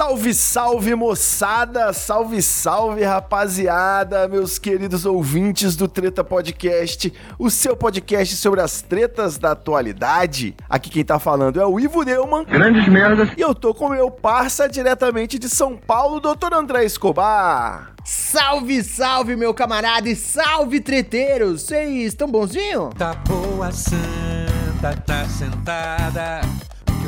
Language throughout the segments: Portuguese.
Salve, salve moçada, salve, salve rapaziada, meus queridos ouvintes do Treta Podcast, o seu podcast sobre as tretas da atualidade. Aqui quem tá falando é o Ivo Neumann. Grandes merdas. E eu tô com meu parça diretamente de São Paulo, Dr. André Escobar. Salve, salve, meu camarada, e salve, treteiros! Vocês estão bonzinho? Tá boa santa, tá sentada,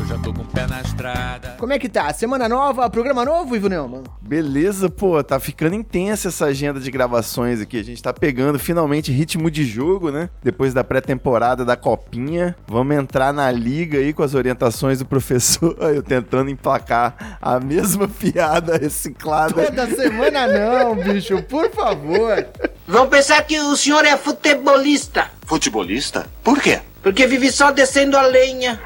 eu já tô com o pé na estrada. Como é que tá? Semana nova, programa novo, Ivo Neumann? Beleza, pô, tá ficando intensa essa agenda de gravações aqui. A gente tá pegando finalmente ritmo de jogo, né? Depois da pré-temporada da Copinha. Vamos entrar na liga aí com as orientações do professor. Eu tentando emplacar a mesma piada reciclada. Toda semana não, bicho, por favor. Vão pensar que o senhor é futebolista, Futebolista? Por quê? porque vive só descendo a lenha.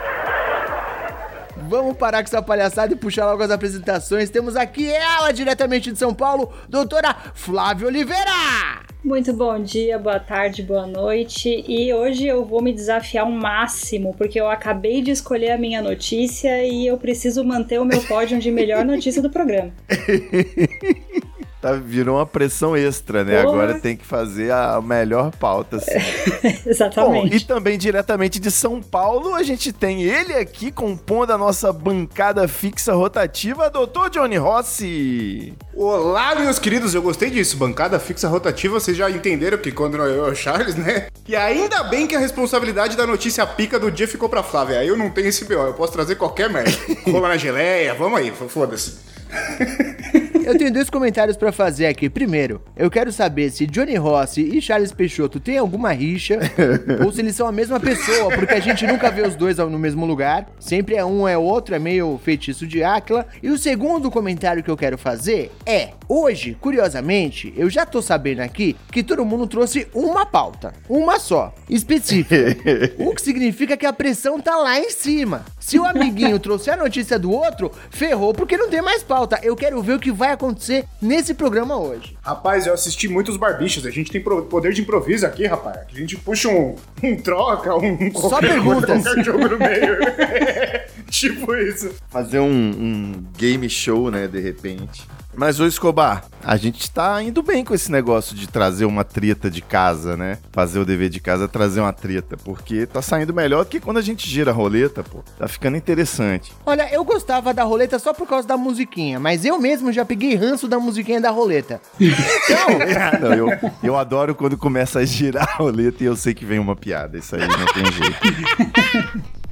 Vamos parar com essa palhaçada e puxar logo as apresentações. Temos aqui ela, diretamente de São Paulo, doutora Flávia Oliveira! Muito bom dia, boa tarde, boa noite. E hoje eu vou me desafiar ao máximo, porque eu acabei de escolher a minha notícia e eu preciso manter o meu pódio de melhor notícia do programa. Tá, virou uma pressão extra, né? Porra. Agora tem que fazer a melhor pauta. Assim. Bom, Exatamente. e também diretamente de São Paulo, a gente tem ele aqui compondo a nossa bancada fixa rotativa, doutor Johnny Rossi. Olá, meus queridos, eu gostei disso. Bancada fixa rotativa, vocês já entenderam que quando é eu é o Charles, né? E ainda bem que a responsabilidade da notícia pica do dia ficou pra Flávia. Aí eu não tenho esse BO, eu posso trazer qualquer merda. Rola na geleia, vamos aí, foda-se. Eu tenho dois comentários pra fazer aqui. Primeiro, eu quero saber se Johnny Rossi e Charles Peixoto têm alguma rixa ou se eles são a mesma pessoa, porque a gente nunca vê os dois no mesmo lugar. Sempre é um é outro, é meio feitiço de Áquila. E o segundo comentário que eu quero fazer é: hoje, curiosamente, eu já tô sabendo aqui que todo mundo trouxe uma pauta, uma só, específica. o que significa que a pressão tá lá em cima. Se o amiguinho trouxer a notícia do outro, ferrou porque não tem mais pauta. Eu quero ver o que vai acontecer nesse programa hoje. Rapaz, eu assisti muitos barbichos, a gente tem poder de improviso aqui, rapaz. A gente puxa um, um troca, um Só coisa, perguntas. qualquer jogo no meio. tipo isso. Fazer um, um game show, né, de repente. Mas, ô Escobar, a gente tá indo bem com esse negócio de trazer uma treta de casa, né? Fazer o dever de casa, trazer uma treta. Porque tá saindo melhor do que quando a gente gira a roleta, pô. Tá ficando interessante. Olha, eu gostava da roleta só por causa da musiquinha, mas eu mesmo já peguei ranço da musiquinha da roleta. Não, eu, eu adoro quando começa a girar a roleta e eu sei que vem uma piada. Isso aí não tem jeito.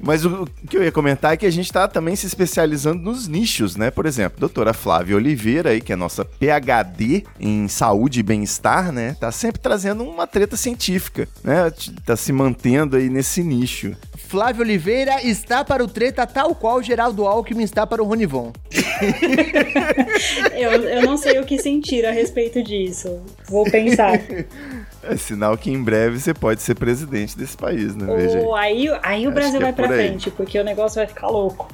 Mas o o que eu ia comentar é que a gente tá também se especializando nos nichos, né? Por exemplo, a doutora Flávia Oliveira aí, que é a nossa PhD em saúde e bem-estar, né? Tá sempre trazendo uma treta científica, né? Tá se mantendo aí nesse nicho. Flávio Oliveira está para o treta tal qual Geraldo Alckmin está para o Ronivon. Eu, eu não sei o que sentir a respeito disso. Vou pensar. É sinal que em breve você pode ser presidente desse país, né? Veja aí. Aí, aí o Brasil é vai pra por aí. frente, porque o negócio vai ficar louco.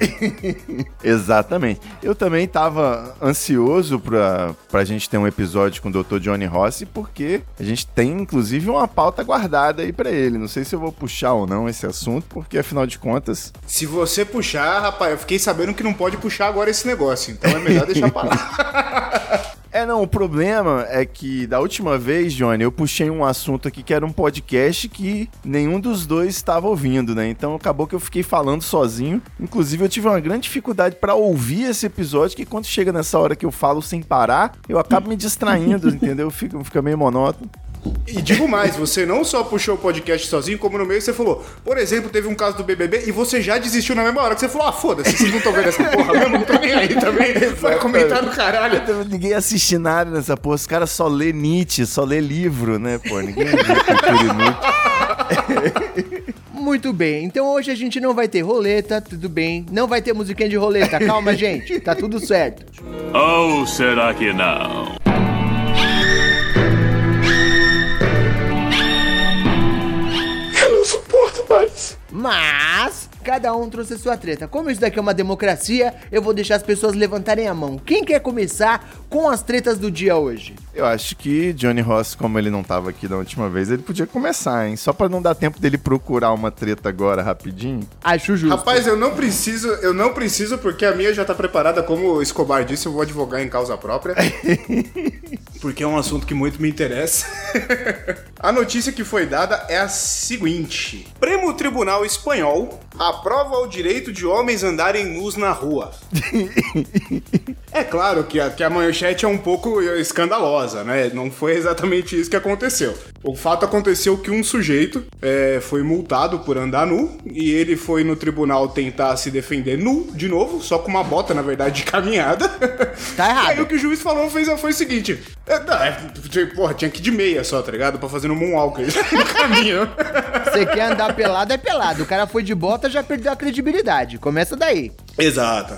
Exatamente. Eu também tava ansioso pra, pra gente ter um episódio com o Dr. Johnny Rossi, porque a gente tem, inclusive, uma pauta guardada aí pra ele. Não sei se eu vou puxar ou não esse assunto, porque afinal de contas. Se você puxar, rapaz, eu fiquei sabendo que não pode puxar agora esse negócio, então é melhor deixar pra lá. É, não, o problema é que da última vez, Johnny, eu puxei um assunto aqui que era um podcast que nenhum dos dois estava ouvindo, né? Então acabou que eu fiquei falando sozinho. Inclusive, eu tive uma grande dificuldade pra ouvir esse episódio, que quando chega nessa hora que eu falo sem parar, eu acabo me distraindo, entendeu? Fica, fica meio monótono. E digo mais, você não só puxou o podcast sozinho, como no meio você falou, por exemplo, teve um caso do BBB e você já desistiu na mesma hora que você falou, ah, foda-se, vocês não estão vendo essa porra mesmo, não tô nem aí também. Vai comentar do caralho. Ninguém assiste nada nessa porra. Os caras só lê Nietzsche, só lê livro, né, pô? Ninguém vê cultura inútil. Muito bem, então hoje a gente não vai ter roleta, tudo bem. Não vai ter musiquinha de roleta, calma, gente. Tá tudo certo. Ou será que não? Mais. Mas cada um trouxe a sua treta. Como isso daqui é uma democracia, eu vou deixar as pessoas levantarem a mão. Quem quer começar com as tretas do dia hoje? Eu acho que Johnny Ross, como ele não tava aqui da última vez, ele podia começar, hein? Só pra não dar tempo dele procurar uma treta agora rapidinho. Acho justo. Rapaz, eu não preciso, eu não preciso, porque a minha já tá preparada, como o Escobar disse, eu vou advogar em causa própria. porque é um assunto que muito me interessa. a notícia que foi dada é a seguinte: Prêmio Tribunal Espanhol aprova o direito de homens andarem nus na rua. É claro que a, que a manchete é um pouco escandalosa, né? Não foi exatamente isso que aconteceu. O fato aconteceu que um sujeito é, foi multado por andar nu e ele foi no tribunal tentar se defender nu, de novo, só com uma bota, na verdade, de caminhada. Tá errado. E aí o que o juiz falou foi o seguinte: é, não, é, porra, tinha que ir de meia só, tá ligado? Pra fazer no moonwalk aí, no caminho. Você quer andar pelado, é pelado. O cara foi de bota, já perdeu a credibilidade. Começa daí. Exato.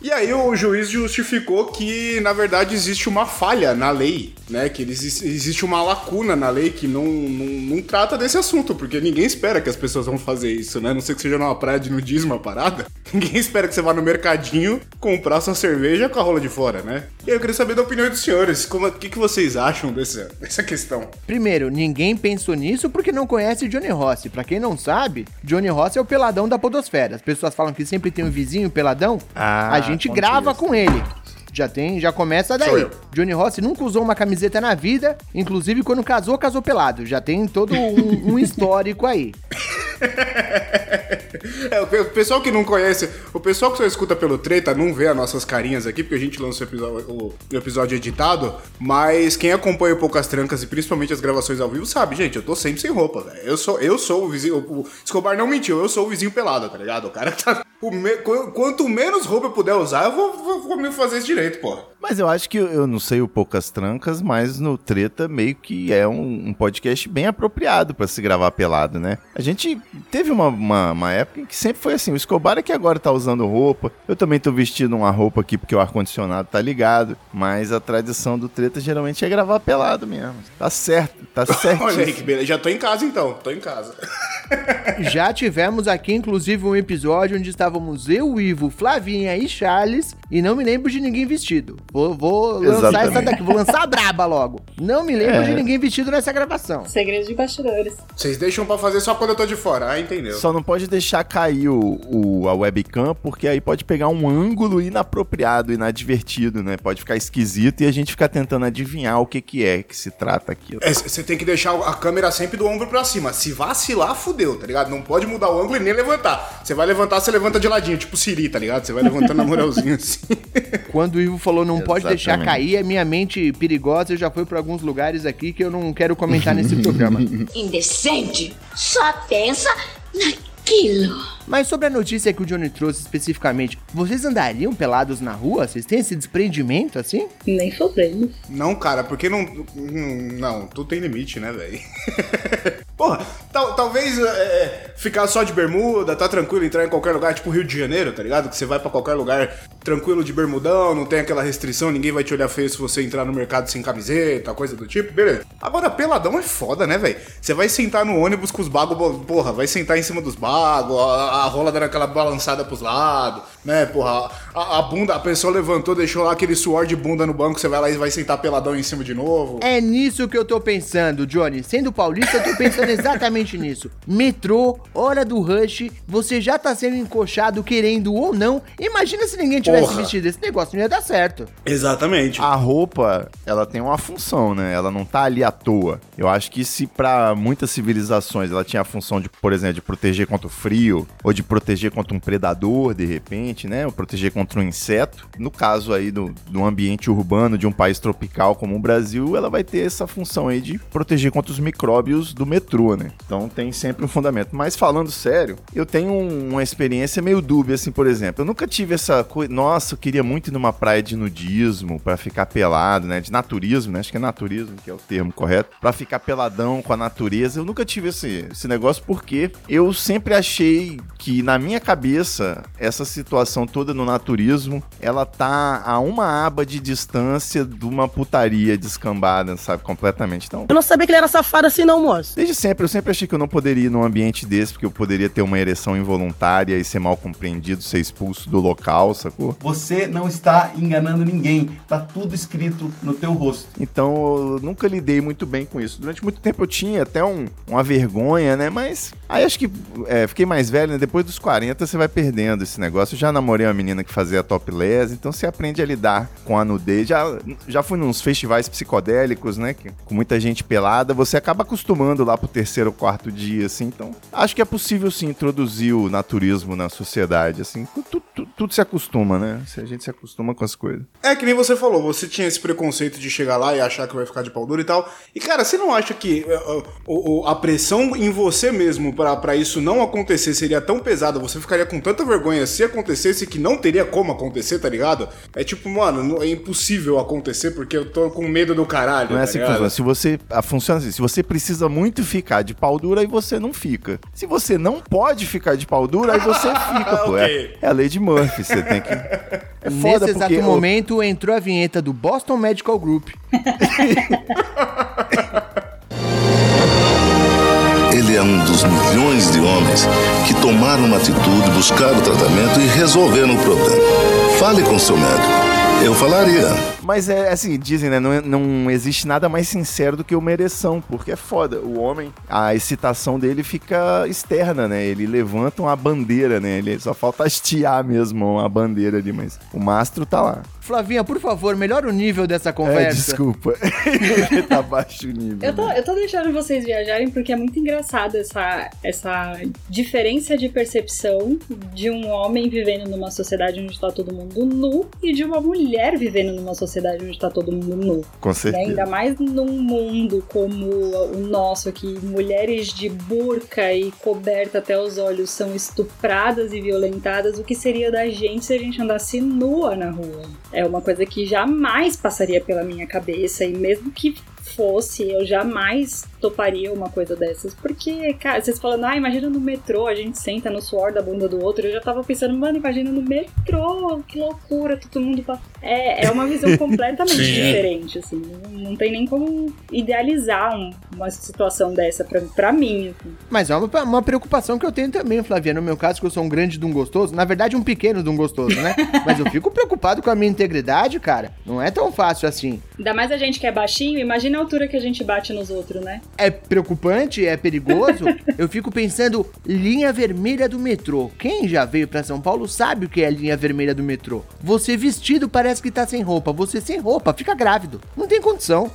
E aí o juiz justificou que, na verdade, existe uma falha na lei, né? Que existe uma lacuna na lei que não, não, não trata desse assunto, porque ninguém espera que as pessoas vão fazer isso, né? A Não sei que seja numa praia de nudismo a parada. Ninguém espera que você vá no mercadinho comprar sua cerveja com a rola de fora, né? E aí eu queria saber da opinião dos senhores. Como, o que, que vocês acham dessa, dessa questão? Primeiro, ninguém pensou nisso porque não conhece Johnny Rossi. Pra quem não sabe, Johnny Rossi é o peladão da podosfera. As pessoas falam que sempre tem um vizinho peladão. Ah, a gente grava com ele. Já tem, já começa daí. Johnny Rossi nunca usou uma camiseta na vida, inclusive quando casou, casou pelado. Já tem todo um, um histórico aí. É, o pe- o pessoal que não conhece, o pessoal que só escuta pelo treta não vê as nossas carinhas aqui, porque a gente lança o episódio, o- episódio editado, mas quem acompanha Poucas Trancas e principalmente as gravações ao vivo sabe, gente, eu tô sempre sem roupa, velho. Eu sou, eu sou o vizinho, o Escobar não mentiu, eu sou o vizinho pelado, tá ligado? O cara tá... o me- qu- quanto menos roupa eu puder usar, eu vou, vou, vou me fazer isso direito, pô. Mas eu acho que eu, não sei o Poucas Trancas, mas no Treta meio que é um, um podcast bem apropriado pra se gravar pelado, né? A gente teve uma, uma, uma época em que sempre foi assim, o Escobar é que agora tá usando roupa, eu também tô vestindo uma roupa aqui porque o ar-condicionado tá ligado, mas a tradição do Treta geralmente é gravar pelado mesmo. Tá certo, tá certo. Olha aí que beleza, já tô em casa então, tô em casa. Já tivemos aqui, inclusive, um episódio onde estávamos eu, Ivo, Flavinha e Charles, e não me lembro de ninguém vestido. Vou, vou lançar essa daqui, vou lançar a braba logo. Não me lembro É. de ninguém vestido nessa gravação. Segredos de bastidores. Vocês deixam pra fazer só quando eu tô de fora, ah, entendeu? Só não pode deixar cair o, o- a webcam, porque aí pode pegar um ângulo inapropriado, inadvertido, né? Pode ficar esquisito e a gente ficar tentando adivinhar o que que é que se trata aquilo. É, Você tem que deixar a câmera sempre do ombro pra cima. Se vacilar, fudeu, tá ligado? Não pode mudar o ângulo e nem levantar. Você vai levantar, você levanta de ladinho, tipo Siri, tá ligado? Você vai levantando na moralzinha assim. Quando o Ivo falou não pode deixar Exatamente. cair, a minha mente perigosa já foi pra alguns lugares aqui que eu não quero comentar nesse programa. Indecente. Só pensa Mas sobre a notícia que o Johnny trouxe especificamente, vocês andariam pelados na rua? Vocês têm esse desprendimento assim? Nem fodendo. Não, cara, porque não. Não, tudo tem limite, né, velho? Porra, tal- talvez é, ficar só de bermuda, tá tranquilo, entrar em qualquer lugar, tipo Rio de Janeiro, tá ligado? Que você vai pra qualquer lugar tranquilo de bermudão, não tem aquela restrição, ninguém vai te olhar feio se você entrar no mercado sem camiseta, coisa do tipo, beleza. Agora, peladão é foda, né, velho? Você vai sentar no ônibus com os bagos, porra, vai sentar em cima dos bagos, a, a rola dando aquela balançada pros lados, né, porra, a, a bunda, a pessoa levantou, deixou lá aquele suor de bunda no banco, você vai lá e vai sentar peladão em cima de novo. É nisso que eu tô pensando, Johnny. Sendo paulista, eu tô pensando exatamente nisso. Metrô, hora do rush, você já tá sendo encoxado querendo ou não. Imagina se ninguém tivesse Porra. vestido esse negócio, não ia dar certo. Exatamente. A roupa, ela tem uma função, né? Ela não tá ali à toa. Eu acho que se pra muitas civilizações ela tinha a função de, por exemplo, de proteger contra o frio, ou de proteger contra um predador, de repente, né? Ou proteger contra um inseto. No caso aí do, do ambiente urbano de um país tropical como o Brasil, ela vai ter essa função aí de proteger contra os micróbios do metrô. né? Então tem sempre um fundamento. Mas falando sério, eu tenho um- uma experiência meio dúbia, assim, por exemplo. Eu nunca tive essa coisa. Nossa, eu queria muito ir numa praia de nudismo pra ficar pelado, né? De naturismo, né? Acho que é naturismo que é o termo correto. Pra ficar peladão com a natureza. Eu nunca tive esse, esse negócio porque eu sempre achei que na minha cabeça essa situação toda no naturismo ela tá a uma aba de distância de uma putaria descambada, sabe? Completamente. Então, Eu não sabia que ele era safado assim, não, moço. Desde sempre, eu sempre achei que eu não poderia ir num ambiente desse, porque eu poderia ter uma ereção involuntária e ser mal compreendido, ser expulso do local, sacou? Você não está enganando ninguém. Tá tudo escrito no teu rosto. Então eu nunca lidei muito bem com isso. Durante muito tempo eu tinha até um, uma vergonha, né? Mas aí acho que é, fiquei mais velho, né? Depois dos 40 você vai perdendo esse negócio. Eu já namorei uma menina que fazia topless, então você aprende a lidar com a nudez. Já, já fui nos festivais psicodélicos, né? que- com muita gente pelada. Você acaba acostumando lá pro terceiro ou quarto dia, assim. Então acho que é possível sim introduzir o naturismo na sociedade, assim. Tudo, tudo- se acostuma, né? Se a gente se acostuma com as coisas. É que nem você falou, você tinha esse preconceito de chegar lá e achar que vai ficar de pau duro e tal. E cara, você não acha que uh, uh, a pressão em você mesmo pra pra isso não acontecer seria tão pesada? Você ficaria com tanta vergonha se acontecesse que não teria como acontecer, tá ligado? É tipo, mano, é impossível acontecer porque eu tô com medo do caralho. Não é tá assim que funciona. Se você. A, funciona assim. Se você precisa muito ficar de pau dura, aí você não fica. Se você não pode ficar de pau dura, aí você fica, pô. Ok. É, é a lei de Murphy. Você tem que. É foda Nesse exato o- momento entrou a vinheta do Boston Medical Group. Ele é um dos milhões de homens que tomaram uma atitude, buscaram tratamento e resolveram o problema. Fale com seu médico. Eu falaria. Mas é assim, dizem, né? Não, é- não existe nada mais sincero do que uma ereção, porque é foda. O homem, a excitação dele fica externa, né? Ele levanta uma bandeira, né? Ele só falta hastear mesmo uma bandeira ali, mas o mastro tá lá. Flavinha, por favor, melhora o nível dessa É, conversa. desculpa. Ele tá baixo o nível. Eu tô, eu tô deixando vocês viajarem porque é muito engraçado essa, essa diferença de percepção de um homem vivendo numa sociedade onde tá todo mundo nu e de uma mulher vivendo numa sociedade onde tá todo mundo nu. Com Né? certeza. Ainda mais num mundo como o nosso aqui, mulheres de burca e coberta até os olhos são estupradas e violentadas, o que seria da gente se a gente andasse nua na rua? É uma coisa que jamais passaria pela minha cabeça e mesmo que fosse, eu jamais toparia uma coisa dessas. Porque, cara, vocês falando, ah, imagina no metrô, a gente senta no suor da bunda do outro. Eu já tava pensando, mano, imagina no metrô, que loucura, todo mundo tá. É, é uma visão completamente Sim. diferente, assim. Não, não tem nem como idealizar um- uma situação dessa pra, pra mim. assim. Mas é uma, uma preocupação que eu tenho também, Flavia. No meu caso, que eu sou um grande de um gostoso, na verdade, um pequeno de um gostoso, né? Mas eu fico preocupado com a minha integridade, cara. Não é tão fácil assim. Ainda mais a gente que é baixinho, imagina a altura que a gente bate nos outros, né? É preocupante, é perigoso. eu fico pensando, linha vermelha do metrô. Quem já veio pra São Paulo sabe o que é a linha vermelha do metrô. Você vestido parece que tá sem roupa. Você sem roupa, fica grávido. Não tem condição.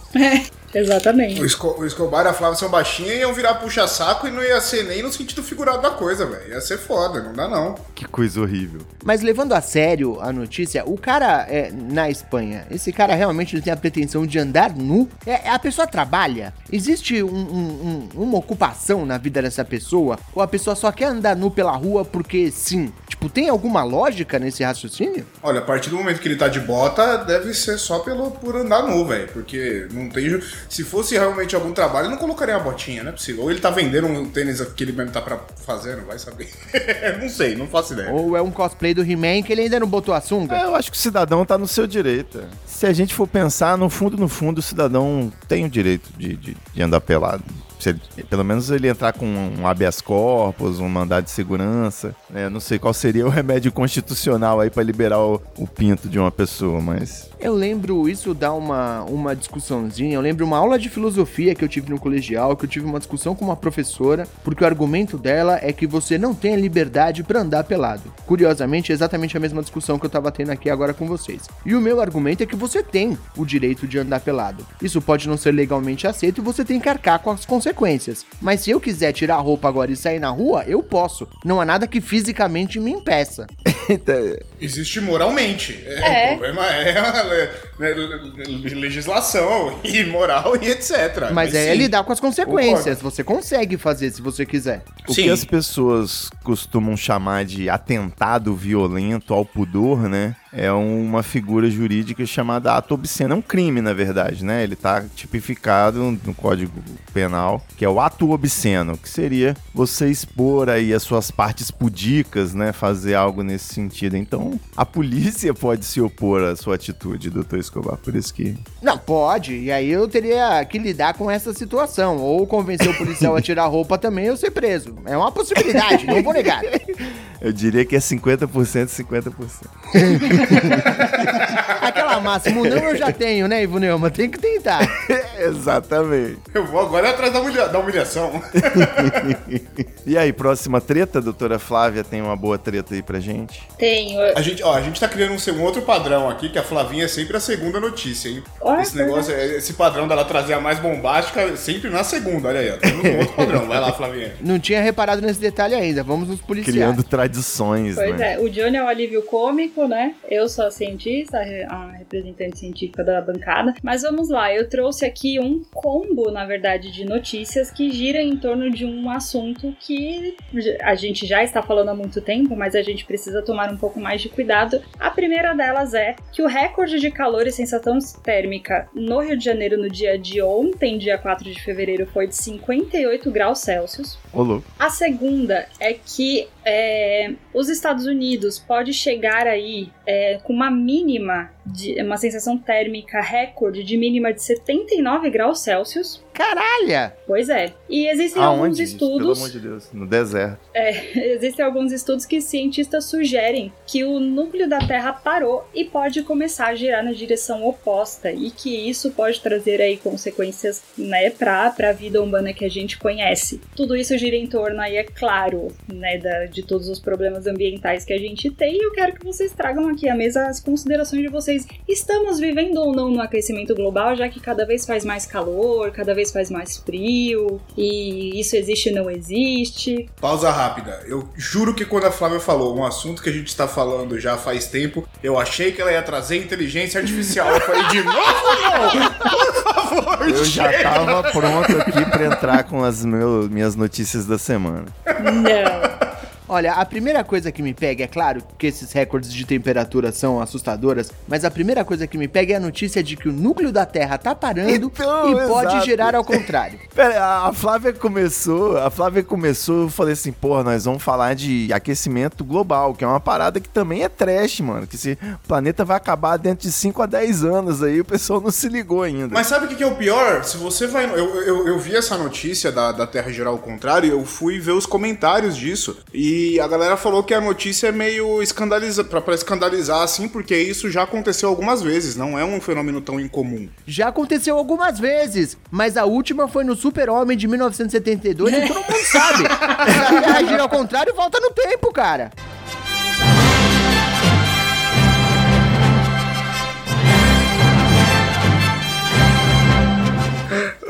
Exatamente. O, Esco- o Escobar e a Flávia são baixinhos e iam virar puxa-saco e não ia ser nem no sentido figurado da coisa, velho. Ia ser foda, não dá não. Que coisa horrível. Mas levando a sério a notícia, o cara é, na Espanha, esse cara realmente ele tem a pretensão de andar nu? É, a pessoa trabalha? Existe um- um- um- uma ocupação na vida dessa pessoa? Ou a pessoa só quer andar nu pela rua porque sim? Tipo, tem alguma lógica nesse raciocínio? Olha, a partir do momento que ele tá de bota, deve ser só pelo, por andar nu, velho. Porque não tem. Se fosse realmente algum trabalho, não colocaria uma botinha, não é possível. Ou ele tá vendendo um tênis que ele mesmo tá pra fazer, não vai saber. não sei, não faço ideia. Ou é um cosplay do He-Man que ele ainda não botou a sunga? É, eu acho que o cidadão tá no seu direito. é. Se a gente for pensar, no fundo, no fundo, o cidadão tem o direito de, de, de andar pelado. Se ele- pelo menos ele entrar com um habeas corpus, um mandado de segurança. né? Não sei qual seria o remédio constitucional aí pra liberar o, o pinto de uma pessoa, mas. Eu lembro, isso dá uma, uma discussãozinha. Eu lembro uma aula de filosofia que eu tive no colegial, que eu tive uma discussão com uma professora, porque o argumento dela é que você não tem a liberdade pra andar pelado. Curiosamente, é exatamente a mesma discussão que eu tava tendo aqui agora com vocês. E o meu argumento é que você tem o direito de andar pelado. Isso pode não ser legalmente aceito e você tem que arcar com as consequências. Mas se eu quiser tirar a roupa agora e sair na rua, eu posso. Não há nada que fisicamente me impeça. Existe moralmente. É. O problema é a le- legislação e moral e etc. Mas é sim, lidar com as consequências. concordo. Você consegue fazer se você quiser. O Sim. que as pessoas costumam chamar de atentado violento ao pudor, né? É uma figura jurídica chamada ato obsceno. É um crime, na verdade, né? Ele tá tipificado no Código Penal, que é o ato obsceno, que seria você expor aí as suas partes pudicas, né? Fazer algo nesse sentido. Então, a polícia pode se opor à sua atitude, doutor Escobar. Por isso que Não, pode. E aí eu teria que lidar com essa situação. Ou convencer o policial a tirar a roupa também ou ser preso. É uma possibilidade, não vou negar. eu diria que é 50%, 50%. Aquela máxima, não eu já tenho, né, Ivo Neumann? Tem que tentar. Exatamente. Eu vou agora atrás da, humilha- da humilhação. E aí, próxima treta, doutora Flávia, tem uma boa treta aí pra gente? Tenho. A gente, ó, a gente tá criando um, um outro padrão aqui, que a Flavinha é sempre a segunda notícia, hein? Olha, esse negócio, é- esse padrão dela trazer a mais bombástica sempre na segunda, olha aí, ó. Temos um outro padrão. Vai lá, Flavinha. Não tinha reparado nesse detalhe ainda. Vamos nos policiar. Criando tradições, Pois né? é, o Johnny é o alívio cômico, né? Eu sou a cientista, a representante científica da bancada. Mas vamos lá, eu trouxe aqui um combo, na verdade, de notícias que gira em torno de um assunto que a gente já está falando há muito tempo, mas a gente precisa tomar um pouco mais de cuidado. A primeira delas é que o recorde de calor e sensação térmica no Rio de Janeiro no dia de ontem, dia 4 de fevereiro, foi de 58 graus Celsius. Ô, louco. A segunda é que é, os Estados Unidos pode chegar aí é, com uma mínima, de, uma sensação térmica recorde de mínima de 79 graus Celsius. Caralho! Pois é. E existem alguns Aonde? isso? Pelo estudos. amor de Deus. No deserto. É, existem alguns estudos que cientistas sugerem que o núcleo da Terra parou e pode começar a girar na direção oposta e que isso pode trazer aí consequências, né, para a vida humana que a gente conhece. Tudo isso gira em torno aí, é claro, né, da- de todos os problemas ambientais que a gente tem e eu quero que vocês tragam aqui à mesa as considerações de vocês. Estamos vivendo ou não no aquecimento global, já que cada vez faz mais calor, cada vez faz mais frio e isso existe ou não existe? Pausa rápida. Eu juro que quando a Flávia falou um assunto que a gente está falando já faz tempo, eu achei que ela ia trazer inteligência artificial. Eu falei, de novo não! Por favor, Eu já chega! tava pronto aqui pra entrar com as meu- minhas notícias da semana. Não. Olha, a primeira coisa que me pega, é claro que esses recordes de temperatura são assustadoras, mas a primeira coisa que me pega é a notícia de que o núcleo da Terra tá parando Então, e pode exato. girar ao contrário. Pera, a- Flávia começou, a Flávia começou, eu falei assim, porra, nós vamos falar de aquecimento global, que é uma parada que também é trash, mano, que se o planeta vai acabar dentro de 5 a 10 anos aí, o pessoal não se ligou ainda. Mas sabe o que que é o pior? Se você vai. Eu, eu, eu vi essa notícia da, da Terra girar ao contrário, eu fui ver os comentários disso. E a galera falou que a notícia é meio escandaliza, pra, pra escandalizar, assim, porque isso já aconteceu algumas vezes, não é um fenômeno tão incomum. Já aconteceu algumas vezes, mas a última foi no Super-Homem de 1972 e todo mundo sabe. Se a Terra gira ao contrário, volta no tempo, cara.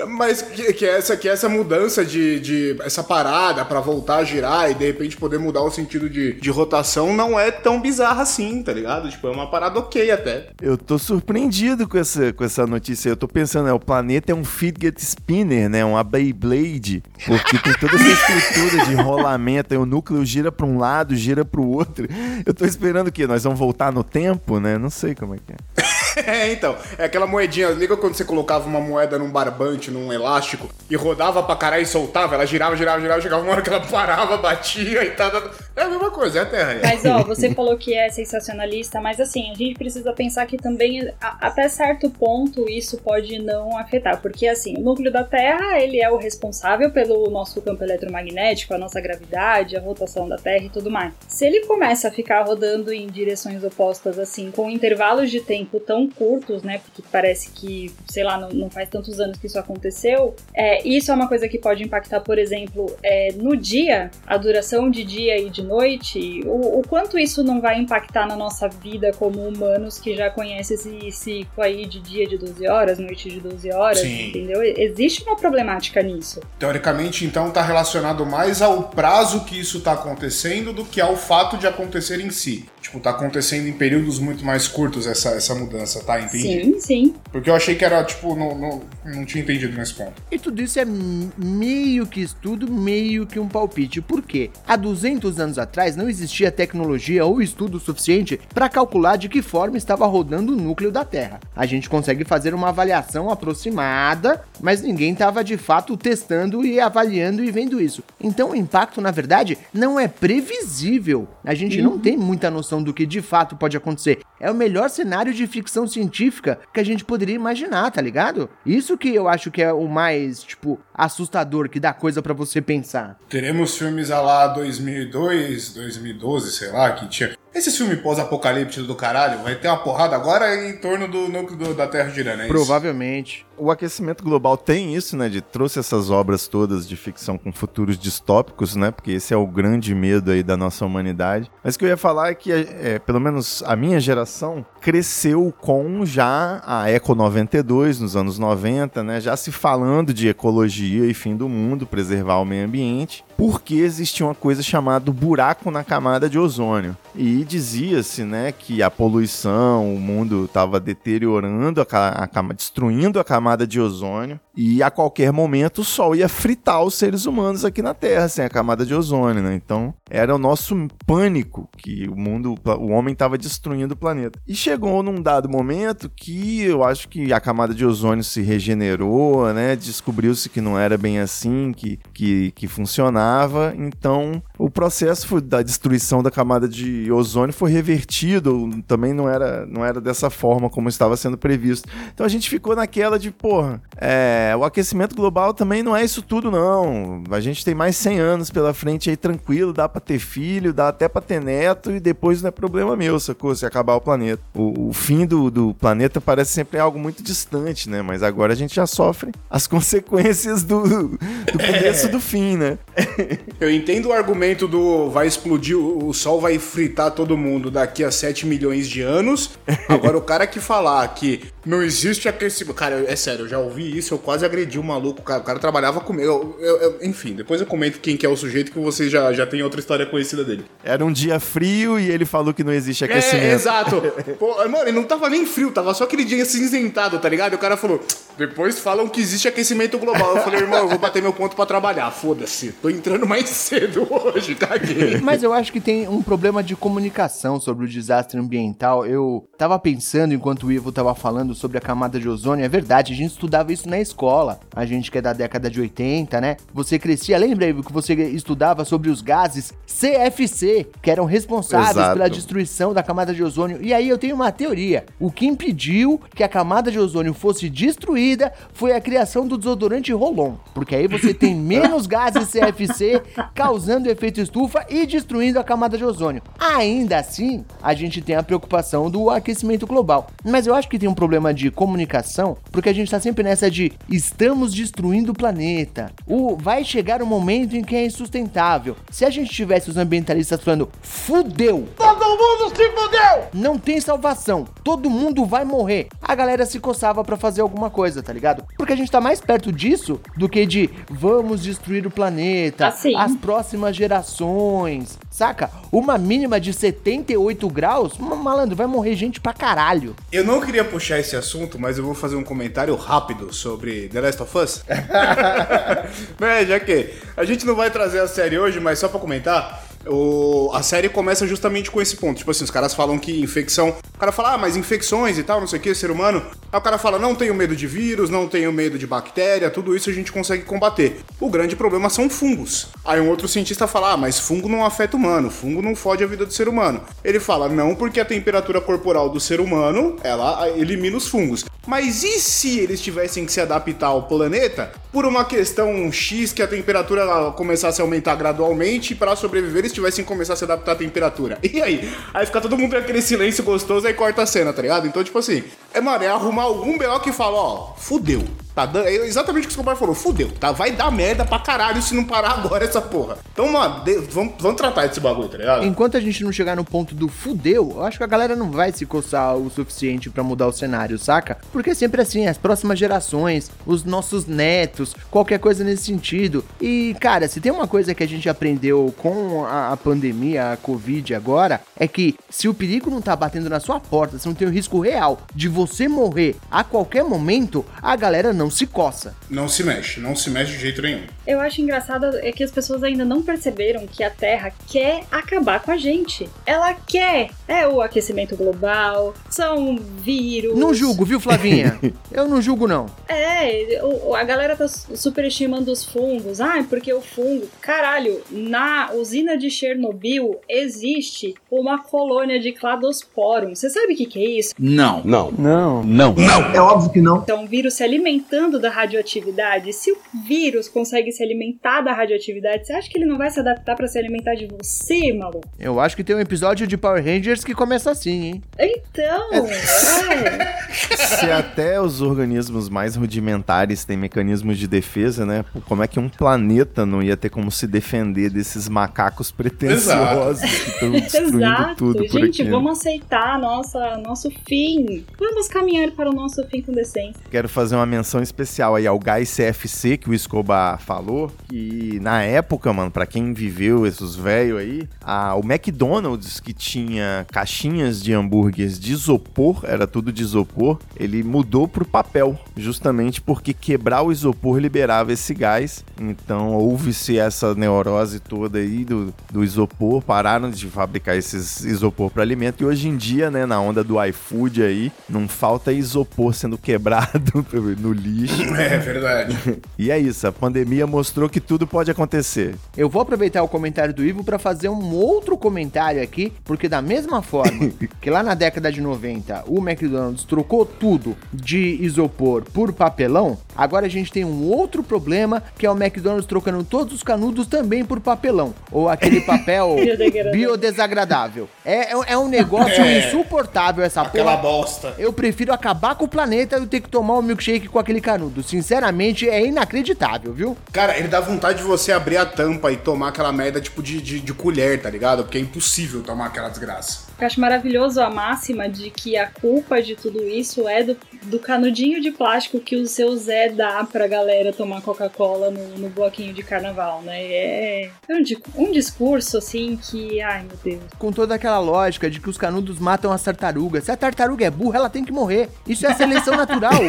Mas que, que essa, que essa mudança de, de. essa parada pra voltar a girar e de repente poder mudar o sentido de, de rotação não é tão bizarra assim, tá ligado? Tipo, é uma parada ok até. Eu tô surpreendido com essa, com essa notícia. Eu tô pensando, né? O planeta é um fidget spinner, né? Uma Beyblade. Porque tem toda essa estrutura de rolamento. Aí o núcleo gira pra um lado, gira pro outro. Eu tô esperando o quê? Nós vamos voltar no tempo, né? Não sei como é que é. É, então. É aquela moedinha. Liga quando você colocava uma moeda num barbante, num elástico, e rodava pra caralho e soltava, ela girava, girava, girava, chegava uma hora que ela parava, batia e tal. É a mesma coisa, é a Terra. é. Mas ó, você falou que é sensacionalista, mas assim, a gente precisa pensar que também, a- até certo ponto, isso pode não afetar. Porque assim, o núcleo da Terra, ele é o responsável pelo nosso campo eletromagnético, a nossa gravidade, a rotação da Terra e tudo mais. Se ele começa a ficar rodando em direções opostas, assim, com intervalos de tempo tão curtos, né? Porque parece que, sei lá, não, não faz tantos anos que isso aconteceu. É, isso é uma coisa que pode impactar, por exemplo, é, no dia, a duração de dia e de de noite, o, o quanto isso não vai impactar na nossa vida como humanos que já conhecem esse ciclo aí de dia de 12 horas, noite de 12 horas, Sim. entendeu? Existe uma problemática nisso. Teoricamente, então, está relacionado mais ao prazo que isso está acontecendo do que ao fato de acontecer em si. Tipo, tá acontecendo em períodos muito mais curtos essa, essa mudança, tá? Entendi. Sim, sim. Porque eu achei que era, tipo, não, não, não tinha entendido nesse ponto. E tudo isso é meio que estudo, meio que um palpite. Por quê? Há 200 anos atrás não existia tecnologia ou estudo suficiente para calcular de que forma estava rodando o núcleo da Terra. A gente consegue fazer uma avaliação aproximada, mas ninguém estava de fato testando e avaliando e vendo isso. Então o impacto, na verdade, não é previsível. A gente não tem muita noção do que de fato pode acontecer. É o melhor cenário de ficção científica que a gente poderia imaginar, tá ligado? Isso que eu acho que é o mais, tipo, assustador, que dá coisa pra você pensar. Teremos filmes a lá 2002, 2012, sei lá, que tinha. Esse filme pós-apocalíptico do caralho vai ter uma porrada agora em torno do núcleo do- da Terra girando, é isso? Provavelmente. O aquecimento global tem isso, né? De trouxe essas obras todas de ficção com futuros distópicos, né? Porque esse é o grande medo aí da nossa humanidade. Mas o que eu ia falar é que, é, pelo menos a minha geração cresceu com já a Eco 92 nos anos 90, né? Já se falando de ecologia e fim do mundo, preservar o meio ambiente, porque existia uma coisa chamada buraco na camada de ozônio. E dizia-se, né, que a poluição, o mundo estava deteriorando a, a cama, destruindo a camada de ozônio e a qualquer momento o sol ia fritar os seres humanos aqui na Terra sem a camada de ozônio, né? Então era o nosso pânico que o mundo, o homem estava destruindo o planeta. E chegou num dado momento que eu acho que a camada de ozônio se regenerou, né? Descobriu-se que não era bem assim que, que, que funcionava. Então o processo da destruição da camada de ozônio foi revertido. Também não era, não era dessa forma como estava sendo previsto. Então a gente ficou naquela de, porra, é, o aquecimento global também não é isso tudo, não. A gente tem mais 100 anos pela frente aí tranquilo, dá pra ter filho, dá até pra ter neto e depois não é problema meu, sacou? Se acabar o planeta. O, o fim do, do planeta parece sempre algo muito distante, né? Mas agora a gente já sofre as consequências do, do começo do fim, né? Eu entendo o argumento do vai explodir, o sol vai fritar todo mundo daqui a 7 milhões de anos. Agora, o cara que falar que não existe aquecimento. Cara, é sério, eu já ouvi isso, eu quase agredi o maluco. O cara, o cara trabalhava comigo. Eu- eu- eu- enfim, depois eu comento quem que é o sujeito que vocês já, já tem outra história conhecida dele. Era um dia frio e ele falou que não existe aquecimento. É, exato. Pô, mano, ele não tava nem frio, tava só aquele dia cinzentado, tá ligado? E o cara falou, depois falam que existe aquecimento global. Eu falei, irmão, eu vou bater meu ponto pra trabalhar. Foda-se, tô entrando mais cedo hoje, caguei. Mas eu acho que tem um problema de comunicação sobre o desastre ambiental. Eu tava pensando enquanto o Ivo tava falando sobre a camada de ozônio. É verdade, a gente estudava isso na escola. A gente que é da década de 80, né? Você crescia, lembra, que você estudava sobre os gases CFC, que eram responsáveis Exato. pela destruição da camada de ozônio. E aí eu tenho uma teoria. O que impediu que a camada de ozônio fosse destruída foi a criação do desodorante Rolon. Porque aí você tem menos gases CFC causando efeito estufa e destruindo a camada de ozônio. Ainda assim, a gente tem a preocupação do aquecimento global. Mas eu acho que tem um problema de comunicação, porque a gente tá sempre nessa de estamos destruindo o planeta. O vai chegar um momento em que é insustentável. Se a gente tivesse os ambientalistas falando fudeu, todo mundo se fudeu, não tem salvação, todo mundo vai morrer. A galera se coçava pra fazer alguma coisa, tá ligado? Porque a gente tá mais perto disso do que de vamos destruir o planeta, Assim. as próximas gerações, saca? Uma mínima de 78 graus, ma- malandro, vai morrer gente pra caralho. Eu não queria puxar esse assunto, mas eu vou fazer um comentário rápido sobre The Last of Us. é, já que a gente não vai trazer a série hoje, mas só pra comentar, o- a série começa justamente com esse ponto. Tipo assim, os caras falam que infecção. O cara fala, ah, mas infecções e tal, não sei o que, ser humano. Aí o cara fala, não tenho medo de vírus, não tenho medo de bactéria, tudo isso a gente consegue combater. O grande problema são fungos. Aí um outro cientista fala, ah, mas fungo não afeta humano, fungo não fode a vida do ser humano. Ele fala, não, porque a temperatura corporal do ser humano, ela elimina os fungos. Mas e se eles tivessem que se adaptar ao planeta por uma questão X que a temperatura começasse a aumentar gradualmente para sobreviver tivessem que começar a se adaptar à temperatura? E aí? Aí fica todo mundo naquele silêncio gostoso aí corta a cena, tá ligado? Então, tipo assim, é, mano, é arrumar algum BO que fala, ó, fudeu. Tá dando, é exatamente o que o Escobar falou. Fudeu, tá? Vai dar merda pra caralho se não parar agora essa porra. Então, mano, de- vamos, vamos tratar desse bagulho, tá ligado? Enquanto a gente não chegar no ponto do fudeu, eu acho que a galera não vai se coçar o suficiente pra mudar o cenário, saca? Porque é sempre assim, as próximas gerações, os nossos netos, qualquer coisa nesse sentido. E, cara, se tem uma coisa que a gente aprendeu com a, a pandemia, a Covid agora, é que se o perigo não tá batendo na sua porta, se não tem o risco real de você morrer a qualquer momento, a galera não se coça. Não se mexe, não se mexe de jeito nenhum. Eu acho engraçado é que as pessoas ainda não perceberam que a Terra quer acabar com a gente. Ela quer. É o aquecimento global, são vírus. Não julgo, viu, Flavinha? eu não julgo, não. É, o- a galera tá su- superestimando os fungos. Ah, porque o fungo. Caralho, na usina de Chernobyl existe uma colônia de cladosporum. Você sabe o que, que é isso? Não. Não. Não. Não. É óbvio que não. Então, um vírus se alimentando da radioatividade. Se o vírus consegue se alimentar da radioatividade, você acha que ele não vai se adaptar pra se alimentar de você, maluco? Eu acho que tem um episódio de Power Rangers que começa assim, hein? Então, é. Se até os organismos mais rudimentares têm mecanismos de defesa, né? Pô, Como é que um planeta não ia ter como se defender desses macacos pretensiosos que estão destruindo Exato. tudo por Gente, aqui? vamos aceitar nossa, nosso fim. Vamos caminhar para o nosso fim com decência. Quero fazer uma menção especial aí ao Gás CFC que o Escobar falou, que na época, mano, pra quem viveu esses velhos aí, a, o McDonald's que tinha caixinhas de hambúrgueres de isopor, era tudo de isopor, ele mudou pro papel, justamente porque quebrar o isopor liberava esse gás. Então houve-se essa neurose toda aí do, do isopor, pararam de fabricar esses isopor para alimento e hoje em dia, né, na onda do iFood aí, não falta isopor sendo quebrado no lixo. É verdade. E é isso, a pandemia mostrou que tudo pode acontecer. Eu vou aproveitar o comentário do Ivo pra fazer um outro comentário aqui, porque da mesma forma que lá na década de 90 o McDonald's trocou tudo de isopor por papelão, agora a gente tem um outro problema que é o McDonald's trocando todos os canudos também por papelão, ou aquele papel Biodegradável. biodesagradável. É, é, é um negócio É. insuportável essa Aquela porra. bosta. Eu prefiro acabar com o planeta e ter que tomar um milkshake com aquele canudo. Sinceramente, é inacreditável, viu? Cara, ele dá vontade de você abrir a tampa e tomar aquela merda tipo de, de, de colher, tá ligado? Porque é impossível tomar aquela desgraça. Eu acho maravilhoso a máxima de que a culpa de tudo isso é do, do canudinho de plástico que o seu Zé dá pra galera tomar Coca-Cola no, no bloquinho de carnaval, né? É, é um, um discurso, assim, que... Ai, meu Deus. Com toda aquela lógica de que os canudos matam as tartarugas. Se a tartaruga é burra, ela tem que morrer. Isso é seleção natural.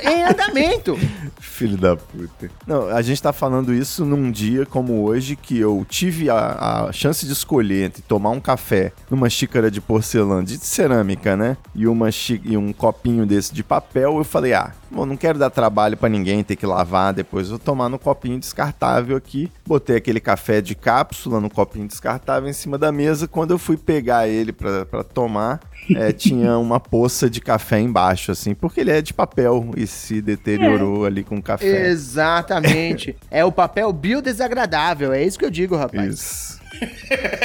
É em andamento. Filho da puta. Não, a gente tá falando isso num dia como hoje que eu tive a, a chance de escolher entre tomar um café numa xícara de porcelana, de cerâmica, né? E, uma e um copinho desse de papel. Eu falei, ah, bom, não quero dar trabalho pra ninguém ter que lavar depois. Vou tomar no copinho descartável aqui. Botei aquele café de cápsula no copinho descartável em cima da mesa. Quando eu fui pegar ele pra tomar, é, tinha uma poça de café embaixo, assim, porque ele é de papel e se deteriorou ali com o café. Exatamente. É o papel biodesagradável. É isso que eu digo, rapaz. Isso.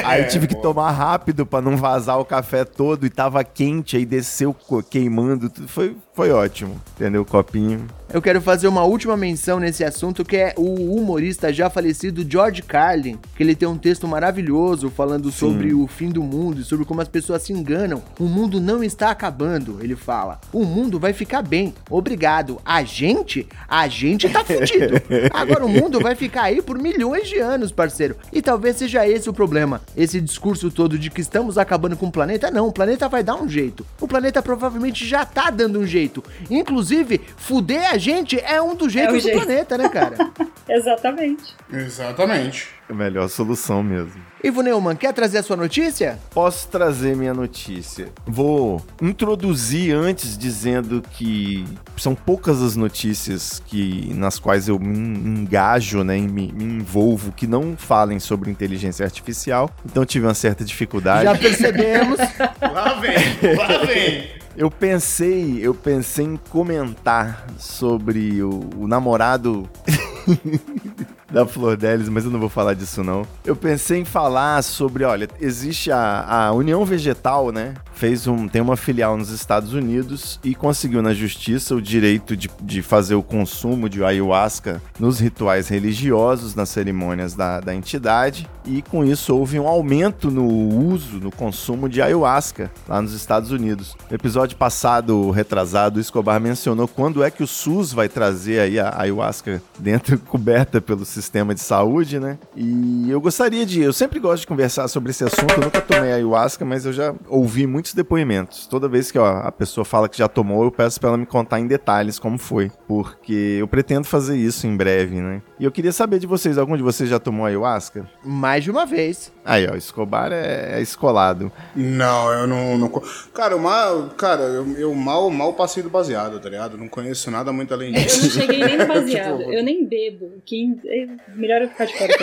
Aí tive que tomar rápido pra não vazar o café todo e tava quente, aí desceu queimando, tudo. Foi, foi ótimo, entendeu? O copinho. Eu quero fazer uma última menção nesse assunto, que é o humorista já falecido George Carlin, que ele tem um texto maravilhoso falando sobre o fim do mundo e sobre como as pessoas se enganam. O mundo não está acabando, ele fala. O mundo vai ficar bem. Obrigado. A gente? A gente tá fudido. Agora o mundo vai ficar aí por milhões de anos, parceiro. E talvez seja esse o problema. Esse discurso todo de que estamos acabando com o planeta, não. O planeta vai dar um jeito. O planeta provavelmente já tá dando um jeito. Inclusive, fuder a gente é um dos jeitos do jeito. planeta, né, cara? Exatamente. Exatamente. É a melhor solução mesmo. Ivo Neumann, quer trazer a sua notícia? Posso trazer minha notícia. Vou introduzir antes dizendo que são poucas as notícias que nas quais eu me engajo, né, e me, me envolvo que não falem sobre inteligência artificial. Então tive uma certa dificuldade. Já percebemos. Lá vem, lá vem. Eu pensei, eu pensei em comentar sobre o, o namorado da Flor Delis, mas eu não vou falar disso não. Eu pensei em falar sobre, olha, existe a, a União Vegetal, né? fez um, tem uma filial nos Estados Unidos e conseguiu na justiça o direito de, de fazer o consumo de ayahuasca nos rituais religiosos, nas cerimônias da, da entidade. E com isso houve um aumento no uso, no consumo de ayahuasca lá nos Estados Unidos. No episódio passado, retrasado, o Escobar mencionou quando é que o SUS vai trazer aí a ayahuasca dentro, coberta pelo sistema de saúde, né? E eu gostaria de. Eu sempre gosto de conversar sobre esse assunto. Eu nunca tomei ayahuasca, mas eu já ouvi muitos depoimentos. Toda vez que ó, a pessoa fala que já tomou, eu peço para ela me contar em detalhes como foi. Porque eu pretendo fazer isso em breve, né? E eu queria saber de vocês, algum de vocês já tomou ayahuasca? Mais de uma vez. Aí, ó, Escobar é, é escolado. Não, eu não. não cara, eu mal, cara, eu, eu mal, mal passei do baseado, tá ligado? Não conheço nada muito além Eu disso. não cheguei nem no baseado. Tipo, Eu nem bebo. Que é melhor eu ficar de fora.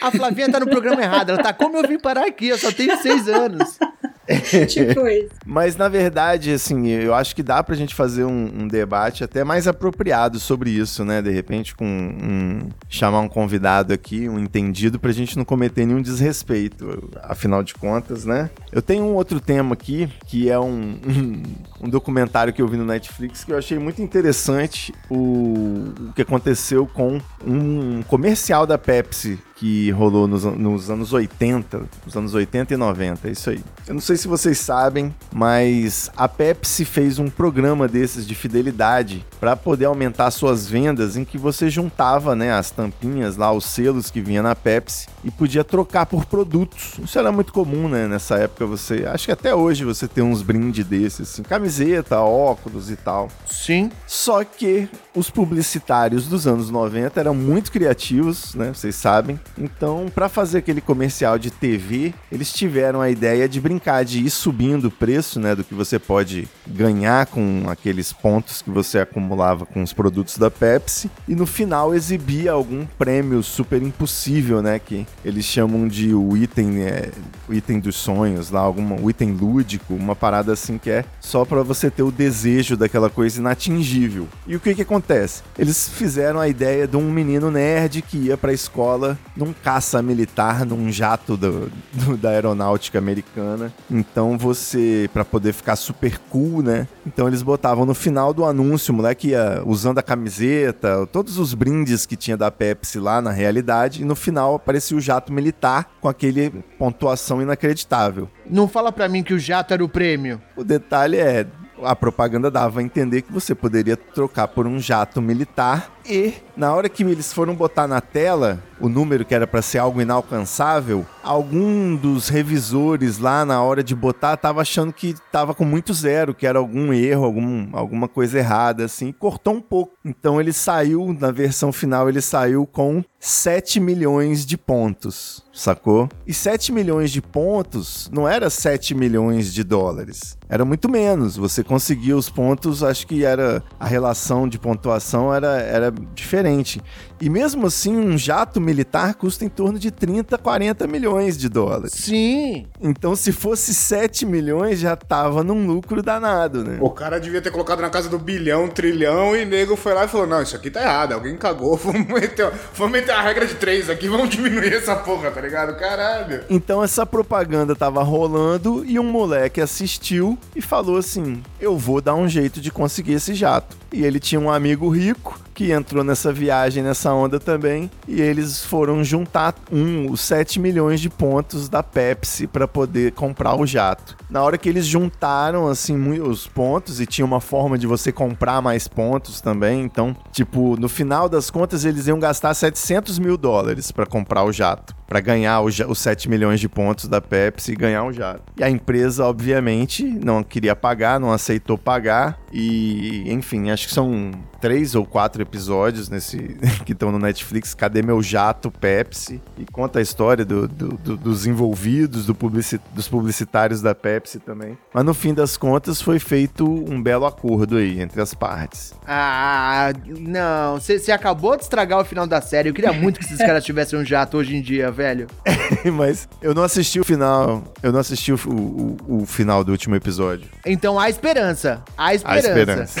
A Flavinha tá no programa errado. Ela tá como eu vim parar aqui, eu só tenho seis anos. tipo isso. Mas na verdade, assim, eu acho que dá pra gente fazer um, um debate até mais apropriado sobre isso, né? De repente, com um, chamar um convidado aqui, um entendido, pra gente não cometer nenhum desrespeito. Afinal de contas, né? Eu tenho um outro tema aqui, que é um, um, um documentário que eu vi no Netflix que eu achei muito interessante o, o que aconteceu com um comercial da Pepsi que rolou nos, nos anos 80, nos anos 80 e 90, é isso aí. Eu não sei se vocês sabem, mas a Pepsi fez um programa desses de fidelidade para poder aumentar suas vendas, em que você juntava, né, as tampinhas lá, os selos que vinha na Pepsi e podia trocar por produtos. Isso era muito comum, né, nessa época você, acho que até hoje você tem uns brindes desses, assim, camiseta, óculos e tal. Sim. Só que os publicitários dos anos 90 eram muito criativos, né? Vocês sabem. Então, para fazer aquele comercial de TV, eles tiveram a ideia de brincar de ir subindo o preço, né, do que você pode ganhar com aqueles pontos que você acumulava com os produtos da Pepsi e no final exibia algum prêmio super impossível, né, que eles chamam de o item, é, o item dos sonhos, lá alguma o item lúdico, uma parada assim que é só para você ter o desejo daquela coisa inatingível. E o que que acontece? Eles fizeram a ideia de um menino nerd que ia pra escola num caça militar, num jato do- do- da aeronáutica americana. Então você, pra poder ficar super cool, né? Então eles botavam no final do anúncio, o moleque ia usando a camiseta, todos os brindes que tinha da Pepsi lá na realidade, e no final aparecia o jato militar com aquele pontuação inacreditável. Não fala pra mim que o jato era o prêmio. O detalhe é, a propaganda dava a entender que você poderia trocar por um jato militar e na hora que eles foram botar na tela o número que era para ser algo inalcançável, algum dos revisores lá na hora de botar tava achando que tava com muito zero, que era algum erro, algum, alguma coisa errada assim, cortou um pouco. Então ele saiu na versão final, ele saiu com 7 milhões de pontos, sacou? E 7 milhões de pontos não era 7 milhões de dólares. Era muito menos. Você conseguia os pontos, acho que era a relação de pontuação era, era diferente. E mesmo assim, um jato militar custa em torno de 30, 40 milhões de dólares. Sim. Então, se fosse 7 milhões, já tava num lucro danado, né? O cara devia ter colocado na casa do bilhão, trilhão, e nego foi lá e falou: Não, isso aqui tá errado, alguém cagou, vamos meter, vamos meter a regra de três aqui, vamos diminuir essa porra, tá ligado? Caralho. Então essa propaganda tava rolando e um moleque assistiu e falou assim: Eu vou dar um jeito de conseguir esse jato. E ele tinha um amigo rico que entrou nessa viagem, nessa onda também, e eles foram juntar um, os 7 milhões de pontos da Pepsi para poder comprar o jato. Na hora que eles juntaram assim os pontos e tinha uma forma de você comprar mais pontos também, então, tipo, no final das contas eles iam gastar 700 mil dólares para comprar o jato, para ganhar o ja- os 7 milhões de pontos da Pepsi e ganhar o jato. E a empresa, obviamente, não queria pagar, não aceitou pagar e, enfim, acho que são três ou quatro episódios nesse que estão no Netflix. Cadê meu jato Pepsi? E conta a história do- do- do- dos envolvidos, do publici- dos publicitários da Pepsi também. Mas no fim das contas foi feito um belo acordo aí entre as partes. Ah, não. Você acabou de estragar o final da série. Eu queria muito que esses caras tivessem um jato hoje em dia, velho. Mas eu não assisti o final. Eu não assisti o, o- o final do último episódio. Então há esperança. Há esperança. esperança.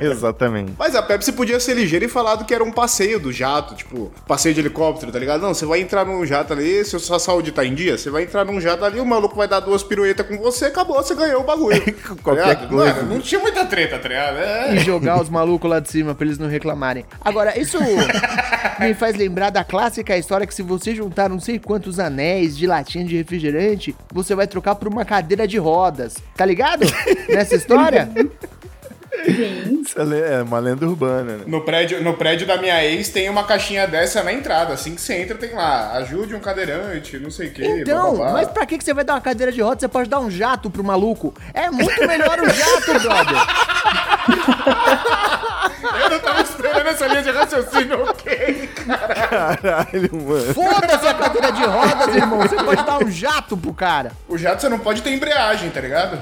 Exatamente. Mas a Pepsi podia ser ligeira e falado que era um passeio do jato, tipo, passeio de helicóptero, tá ligado? Não, você vai entrar num jato ali, se a sua saúde tá em dia, você vai entrar num jato ali, o maluco vai dar duas piruetas com você, acabou, você ganhou o bagulho. Qualquer Tá coisa. Mano, não tinha muita treta, tá ligado? É. E jogar os malucos lá de cima pra eles não reclamarem. Agora, isso me faz lembrar da clássica história que se você juntar não sei quantos anéis de latinha de refrigerante, você vai trocar por uma cadeira de rodas. Tá ligado? Nessa história? Isso é é uma lenda urbana, né? No prédio, no prédio da minha ex tem uma caixinha dessa na entrada. Assim que você entra, tem lá, ajude um cadeirante, não sei o que. Então, mas pra que que você vai dar uma cadeira de rodas? Você pode dar um jato pro maluco. É muito melhor o jato, brother. Eu não tava esperando essa linha de raciocínio, ok, Caralho, mano. Foda-se a cadeira de rodas, irmão. Você pode dar um jato pro cara. O jato você não pode ter embreagem, tá ligado?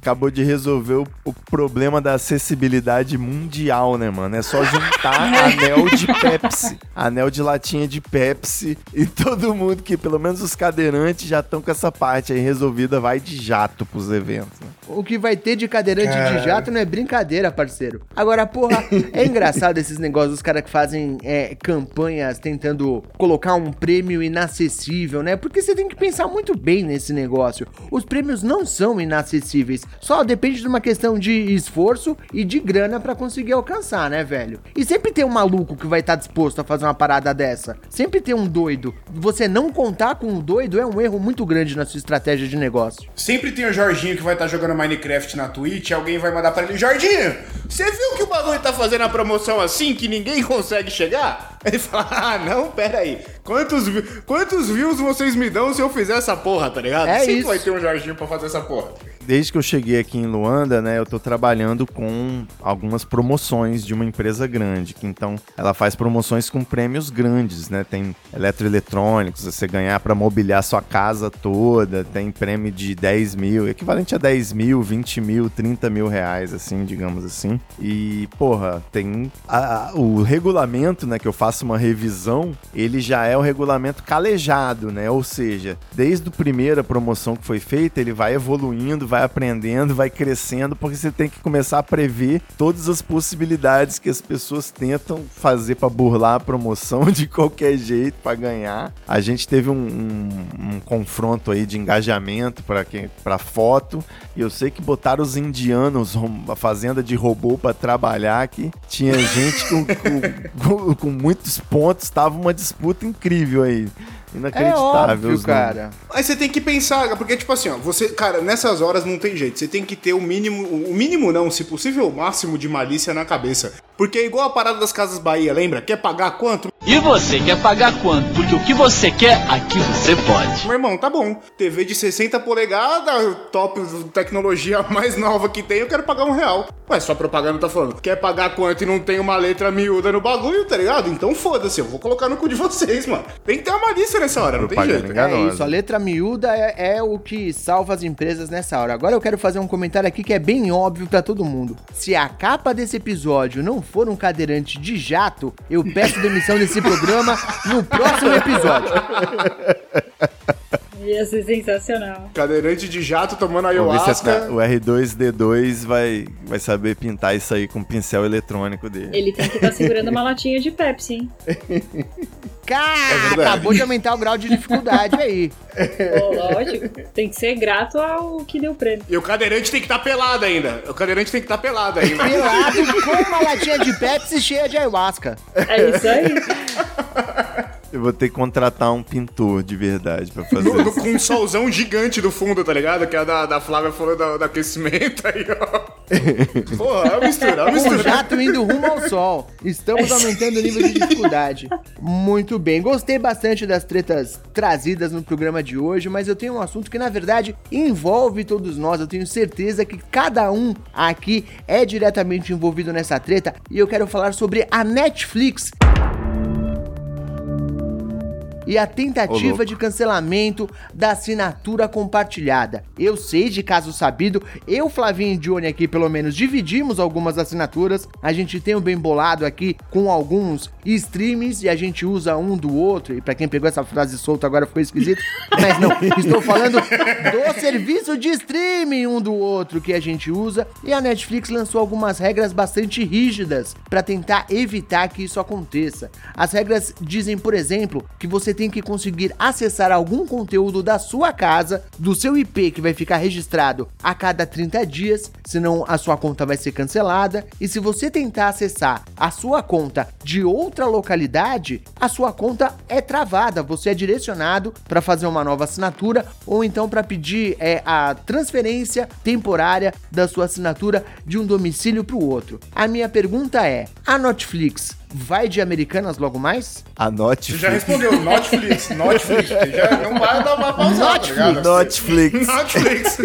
Acabou de resolver o, o problema da acessibilidade mundial, né, mano? É só juntar anel de Pepsi, anel de latinha de Pepsi e todo mundo que, pelo menos os cadeirantes, já estão com essa parte aí resolvida, vai de jato pros eventos. Né? O que vai ter de cadeirante Caralho. de jato não é brincadeira, parceiro. Agora, porra, é engraçado esses negócios, os caras que fazem é, campanhas tentando colocar um prêmio inacessível, né? Porque você tem que pensar muito bem nesse negócio. Os prêmios não são inacessíveis, só depende de uma questão de esforço e de grana pra conseguir alcançar, né, velho? E sempre tem um maluco que vai estar disposto a fazer uma parada dessa. Sempre tem um doido. Você não contar com um doido é um erro muito grande na sua estratégia de negócio. Sempre tem o Jorginho que vai estar jogando Minecraft na Twitch alguém vai mandar pra ele: Jorginho, você viu que o bagulho tá fazendo a promoção assim que ninguém consegue chegar? Ele fala: Ah, não, pera aí. Quantos, quantos views vocês me dão se eu fizer essa porra, tá ligado? É Sempre isso. vai ter um Jorginho pra fazer essa porra. Desde que eu cheguei aqui em Luanda, né, eu tô trabalhando com algumas promoções de uma empresa grande, que então ela faz promoções com prêmios grandes, né? Tem eletroeletrônicos, você ganhar para mobiliar sua casa toda, tem prêmio de 10 mil, equivalente a 10 mil, 20 mil, 30 mil reais, assim, digamos assim. E, porra, tem a- a- o regulamento, né, que eu faço uma revisão, ele já é o regulamento calejado, né? Ou seja, desde a primeira promoção que foi feita, ele vai evoluindo, vai aprendendo, vai crescendo, porque você tem que começar a prever todas as possibilidades que as pessoas tentam fazer para burlar a promoção de qualquer jeito para ganhar. A gente teve um, um- um confronto aí de engajamento para quem para foto e eu sei que botaram os indianos a fazenda de robô para trabalhar aqui. Tinha gente com, com, com- com muitos pontos, tava uma disputa incrível aí. Inacreditável. os números. Mas você tem que pensar, porque, tipo assim, ó, você, cara, nessas horas não tem jeito. Você tem que ter o mínimo, o mínimo não, se possível, o máximo de malícia na cabeça. Porque é igual a parada das Casas Bahia, lembra? Quer pagar quanto? E você quer pagar quanto? Porque o que você quer, aqui você pode. Meu irmão, tá bom. TV de 60 polegadas, top tecnologia mais nova que tem, eu quero pagar um real. Ué, sua propaganda tá falando, quer pagar quanto e não tem uma letra miúda no bagulho, tá ligado? Então foda-se, eu vou colocar no cu de vocês, mano. Tem que ter uma malícia nessa hora, não tem jeito. É isso, a letra miúda é, é o que salva as empresas nessa hora. Agora eu quero fazer um comentário aqui que é bem óbvio pra todo mundo. Se a capa desse episódio não for um cadeirante de jato, eu peço demissão desse programa no próximo episódio. Ia ser sensacional. Cadeirante de jato tomando ayahuasca. essa- o R2D2 vai, vai saber pintar isso aí com o pincel eletrônico dele. Ele tem que estar segurando uma latinha de Pepsi, hein? Cara, verdade. acabou de aumentar o grau de dificuldade aí. Pô, lógico. Tem que ser grato ao que deu prêmio. E o cadeirante tem que estar pelado ainda. O cadeirante tem que estar pelado ainda. Pelado com uma latinha de Pepsi cheia de ayahuasca. É isso aí. Eu vou ter que contratar um pintor de verdade pra fazer No- isso. com um solzão gigante do fundo, tá ligado? Que a da, da Flávia falou da- do aquecimento aí, ó. Porra, é uma mistura, é uma mistura. jato indo rumo ao sol. Estamos aumentando o nível de dificuldade. Muito bem, gostei bastante das tretas trazidas no programa de hoje, mas eu tenho um assunto que na verdade envolve todos nós. Eu tenho certeza que cada um aqui é diretamente envolvido nessa treta e eu quero falar sobre a Netflix e a tentativa de cancelamento da assinatura compartilhada. Eu sei de caso sabido, eu, Flavinho e Johnny aqui, pelo menos, dividimos algumas assinaturas. A gente tem o bem bolado aqui com alguns streams e a gente usa um do outro. E pra quem pegou essa frase solta agora ficou esquisito. Mas não, estou falando do serviço de streaming um do outro que a gente usa. E a Netflix lançou algumas regras bastante rígidas para tentar evitar que isso aconteça. As regras dizem, por exemplo, que você tem que conseguir acessar algum conteúdo da sua casa, do seu IP que vai ficar registrado a cada 30 dias, senão a sua conta vai ser cancelada. E se você tentar acessar a sua conta de outra localidade, a sua conta é travada. Você é direcionado para fazer uma nova assinatura ou então para pedir é, a transferência temporária da sua assinatura de um domicílio para o outro. A minha pergunta é: a Netflix vai de Americanas logo mais? A Netflix. Você já respondeu, Netflix, Netflix. Já não vai dar uma pausada, tá ligado? Netflix. Netflix.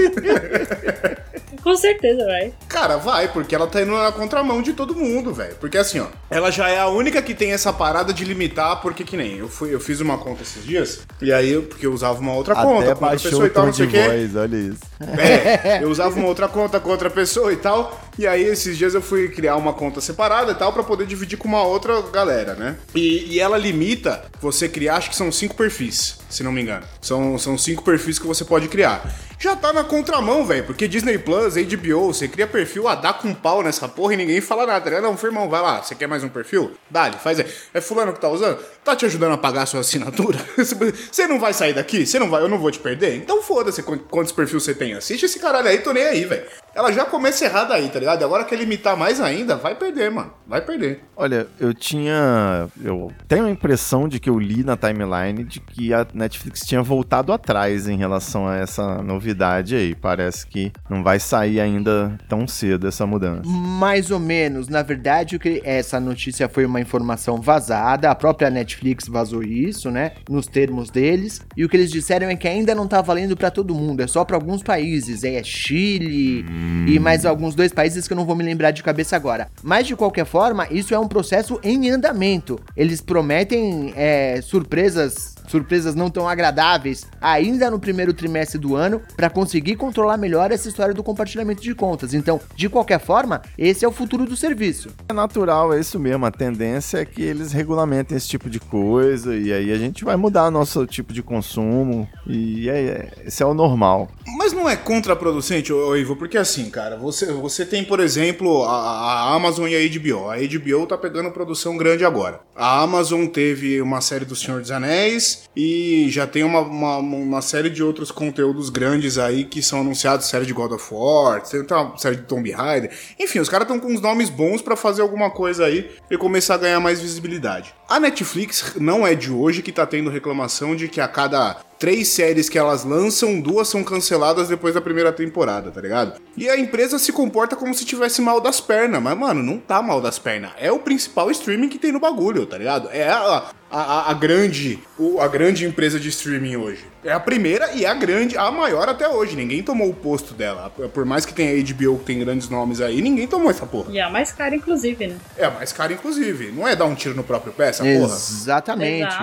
Com certeza vai. Cara, vai, porque ela tá indo na contramão de todo mundo, velho. Porque assim, ó, ela já é a única que tem essa parada de limitar, porque que nem eu fui, eu fiz uma conta esses dias, e aí eu, porque eu usava uma outra conta, Até com outra pessoa o e tal, não sei o quê. voz, olha isso. É, eu usava uma outra conta com outra pessoa e tal. E aí, esses dias eu fui criar uma conta separada e tal, pra poder dividir com uma outra galera, né? E, e ela limita você criar, acho que são cinco perfis, se não me engano. São, são cinco perfis que você pode criar. Já tá na contramão, velho, porque Disney Plus, HBO, você cria perfil, ah, dá com pau nessa porra e ninguém fala nada. né? Não, firmão, vai lá, você quer mais um perfil? Dá-lhe, faz aí. É fulano que tá usando? Tá te ajudando a pagar a sua assinatura? Você não vai sair daqui? Você não vai, eu não vou te perder? Então foda-se qu- quantos perfis você tem. Assiste esse caralho aí, tô nem aí, velho. Ela já começa errada aí, tá ligado? Agora quer limitar mais ainda, vai perder, mano. Vai perder. Olha, eu tinha. Eu tenho a impressão de que eu li na timeline de que a Netflix tinha voltado atrás em relação a essa novidade aí. Parece que não vai sair ainda tão cedo essa mudança. Mais ou menos. Na verdade, o que essa notícia foi uma informação vazada. A própria Netflix vazou isso, né? Nos termos deles. E o que eles disseram é que ainda não tá valendo pra todo mundo. É só pra alguns países. É Chile e mais alguns dois países que eu não vou me lembrar de cabeça agora. Mas de qualquer forma, isso é um processo em andamento. Eles prometem é, surpresas surpresas não tão agradáveis ainda no primeiro trimestre do ano para conseguir controlar melhor essa história do compartilhamento de contas. Então, de qualquer forma, esse é o futuro do serviço. É natural, é isso mesmo. A tendência é que eles regulamentem esse tipo de coisa e aí a gente vai mudar nosso tipo de consumo e é, é- esse é o normal. Mas não é contraproducente, ô, ô, Ivo, porque assim, cara, você, você tem, por exemplo, a, a Amazon e a HBO. A HBO tá pegando produção grande agora. A Amazon teve uma série do Senhor dos Anéis e já tem uma, uma, uma série de outros conteúdos grandes aí que são anunciados, série de God of War, tem uma série de Tomb Raider. Enfim, os caras estão com uns nomes bons pra fazer alguma coisa aí e começar a ganhar mais visibilidade. A Netflix não é de hoje que tá tendo reclamação de que a cada três séries que elas lançam, duas são canceladas depois da primeira temporada, tá ligado? E a empresa se comporta como se tivesse mal das pernas, mas, mano, não tá mal das pernas. É o principal streaming que tem no bagulho, tá ligado? É a, a, a- a grande a grande empresa de streaming hoje. É a primeira e a grande, a maior até hoje. Ninguém tomou o posto dela. Por mais que tenha a HBO, que tem grandes nomes aí, ninguém tomou essa porra. E é a mais cara, inclusive, né? É a mais cara, inclusive. Não é dar um tiro no próprio pé, essa porra? Exatamente.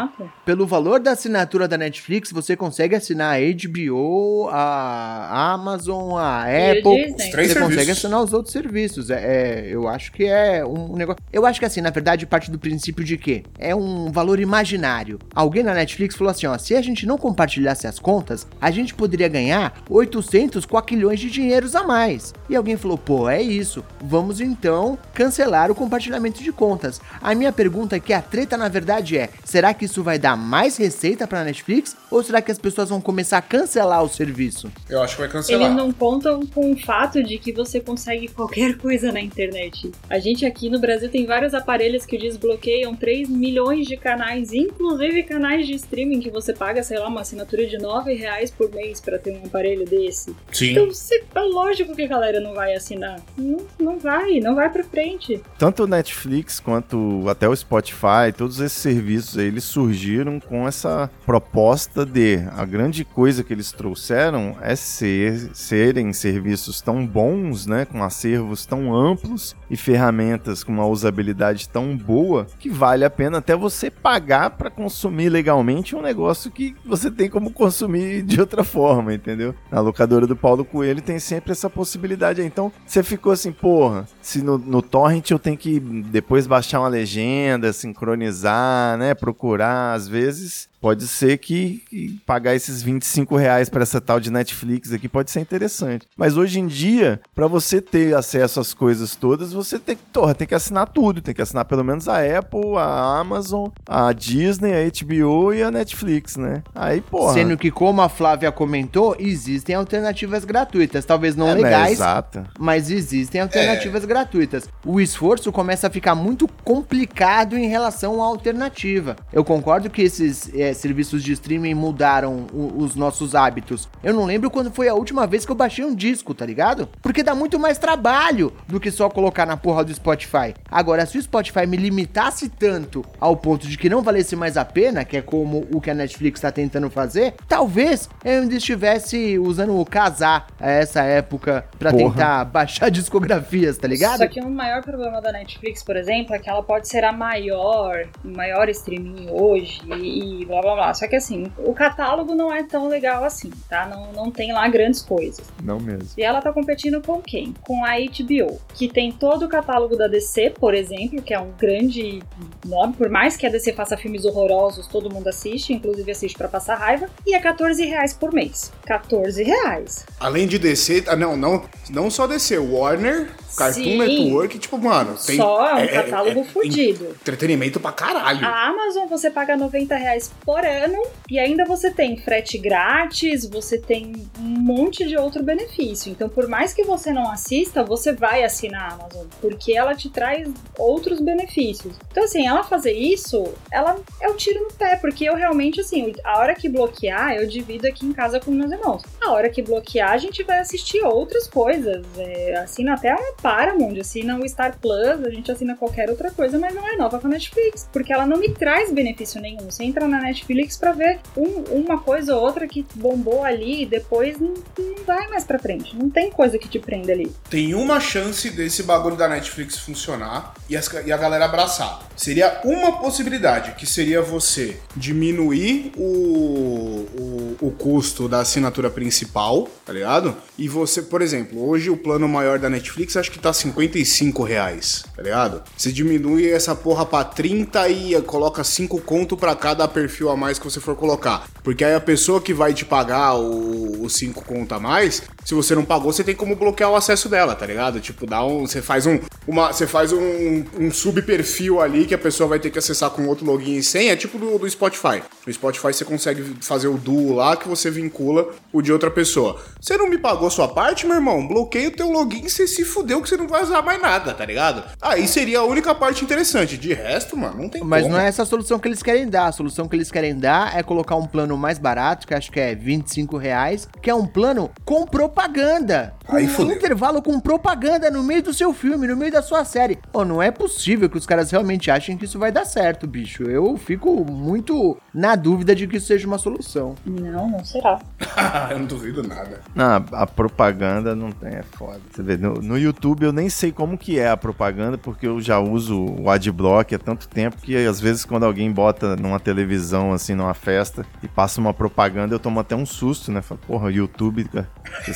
Pelo valor da assinatura da Netflix, você consegue assinar a HBO, a Amazon, a E o Apple. Os três você consegue serviços. assinar os outros serviços. É, é, eu acho que é um negócio. Eu acho que assim, na verdade, parte do princípio de que é um valor imaginário. Alguém na Netflix falou assim: ó, se a gente não compartilhasse as contas, a gente poderia ganhar 800 quaquilhões de dinheiros a mais. E alguém falou: pô, é isso. Vamos então cancelar o compartilhamento de contas. A minha pergunta aqui, a treta na verdade é: será que isso vai dar mais receita pra Netflix? Ou será que as pessoas vão começar a cancelar o serviço? Eu acho que vai cancelar. Eles não contam com o fato de que você consegue qualquer coisa na internet. A gente aqui no Brasil tem vários aparelhos que desbloqueiam 3 milhões de canais, inclusive canais de streaming que você paga, sei lá, uma assinatura de 9 reais por mês pra ter um aparelho desse. Sim. Então, se- é lógico que a galera não vai assinar. Não, não vai, não vai pra frente. Tanto o Netflix quanto até o Spotify, todos esses serviços aí, eles surgiram com essa proposta de a grande coisa que eles trouxeram é ser, serem serviços tão bons, né, com acervos tão amplos e ferramentas com uma usabilidade tão boa que vale a pena até você pagar para consumir legalmente um negócio que você tem como consumir de outra forma, entendeu? A locadora do Paulo Coelho tem sempre essa possibilidade. Então você ficou assim, porra, se no, no torrent eu tenho que depois baixar uma legenda, sincronizar, né, procurar, às vezes pode ser que, que pagar esses 25 reais para essa tal de Netflix aqui pode ser interessante. Mas hoje em dia, para você ter acesso às coisas todas, você tem, torra, tem que assinar tudo. Tem que assinar pelo menos a Apple, a Amazon, a Disney, a HBO e a Netflix, né? Aí, porra. Sendo que, como a Flávia comentou, existem alternativas gratuitas. Talvez não É, né, legais, exato. mas existem alternativas gratuitas. O esforço começa a ficar muito complicado em relação à alternativa. Eu concordo que esses é, serviços de streaming mudaram o- os nossos hábitos. Eu não lembro quando foi a última vez que eu baixei um disco, tá ligado? Porque dá muito mais trabalho do que só colocar na porra do Spotify. Agora, se o Spotify me limitasse tanto ao ponto de que não valesse mais a pena, que é como o que a Netflix tá tentando fazer, talvez eu ainda estivesse usando o casar a essa época pra Porra. tentar baixar discografias, tá ligado? Só que o maior problema da Netflix, por exemplo, é que ela pode ser a maior, o maior streaming hoje e, e blá blá. Só que assim, o catálogo não é tão legal assim, tá? Não, não tem lá grandes coisas. Não mesmo. E ela tá competindo com quem? Com a HBO, que tem todo o catálogo da DC, por exemplo, que é um grande nome, por mais que a DC faça filmes horrorosos, todo mundo assiste, inclusive assiste pra passar raiva, e é 14 reais por mês. 14 reais. Além de DC, ah, não, não, não só DC, Warner, Cartoon Sim. Network, tipo, mano, tem Só é um é- catálogo é- fudido. entretenimento pra caralho. A Amazon você paga 90 reais por ano e ainda você tem frete grátis, você tem um monte de outro benefício. Então, por mais que você não assista, você vai assinar a Amazon, porque ela te traz outros benefícios. Então, assim, ela fazer isso, ela é um tiro no pé, porque eu realmente, assim, a hora que bloquear, eu divido aqui em casa com meus irmãos. A hora que bloquear, a gente vai assistir outras coisas. É, assina até a Paramount, assina o Star Plus, a gente assina qualquer outra coisa, mas não é nova com a Netflix, porque ela não me traz benefício nenhum. Você entra na Netflix pra ver um- uma coisa ou outra que bombou ali e depois não, não vai mais pra frente. Não tem coisa que te prenda ali. Tem uma chance desse bagulho da Netflix funcionar e, as- e a galera abraçar. Seria uma possibilidade, que seria você diminuir o, o, o custo da assinatura principal, tá ligado? E você, por exemplo, hoje o plano maior da Netflix acho que tá 55 reais, tá ligado? Você diminui essa porra pra 30 e coloca 5 conto pra cada perfil a mais que você for colocar. Porque aí a pessoa que vai te pagar os 5 conto a mais, se você não pagou, você tem como bloquear o acesso dela, tá ligado? Tipo, dá um. Você faz um. Uma, você faz um, um subperfil ali que a pessoa vai ter que acessar com outro login e senha, é tipo do, do Spotify. No Spotify você consegue fazer o duo lá que você vincula o de outra pessoa. Você não me pagou sua parte, meu irmão? Bloqueia o teu login e você se fudeu que você não vai usar mais nada, tá ligado? Aí seria a única parte interessante. De resto, mano, não tem Mas como. não é essa a solução que eles querem dar. A solução que eles querem dar é colocar um plano mais barato, que acho que é 25 reais, que é um plano com propaganda. Aí um fudeu. intervalo com propaganda no meio do seu filme, no meio da sua série. Pô, não é possível que os caras realmente achem que isso vai dar certo, bicho. Eu fico muito na dúvida de que isso seja uma solução. Não, não será. eu não duvido nada. Não, a propaganda não tem, é foda. Você vê, no, no YouTube eu nem sei como que é a propaganda, porque eu já uso o Adblock há tanto tempo que às vezes quando alguém bota numa televisão, assim, numa festa, e passa uma propaganda, eu tomo até um susto, né? Falo, porra, YouTube, cara,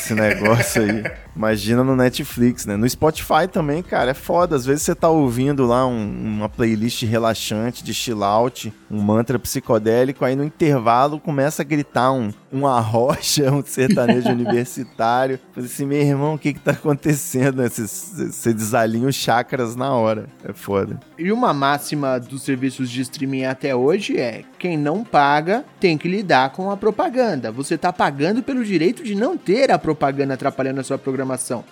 esse negócio aí. Imagina no Netflix, né? No Spotify também, cara, é foda. Às vezes você tá ouvindo lá um- uma playlist relaxante de chill out, um mantra psicodélico, aí no intervalo começa a gritar um, um arrocha, um sertanejo universitário. Falei assim, meu irmão, o que que tá acontecendo? você desalinha os chakras na hora. É foda. E uma máxima dos serviços de streaming até hoje é: quem não paga tem que lidar com a propaganda. Você tá pagando pelo direito de não ter a propaganda atrapalhando a sua programação.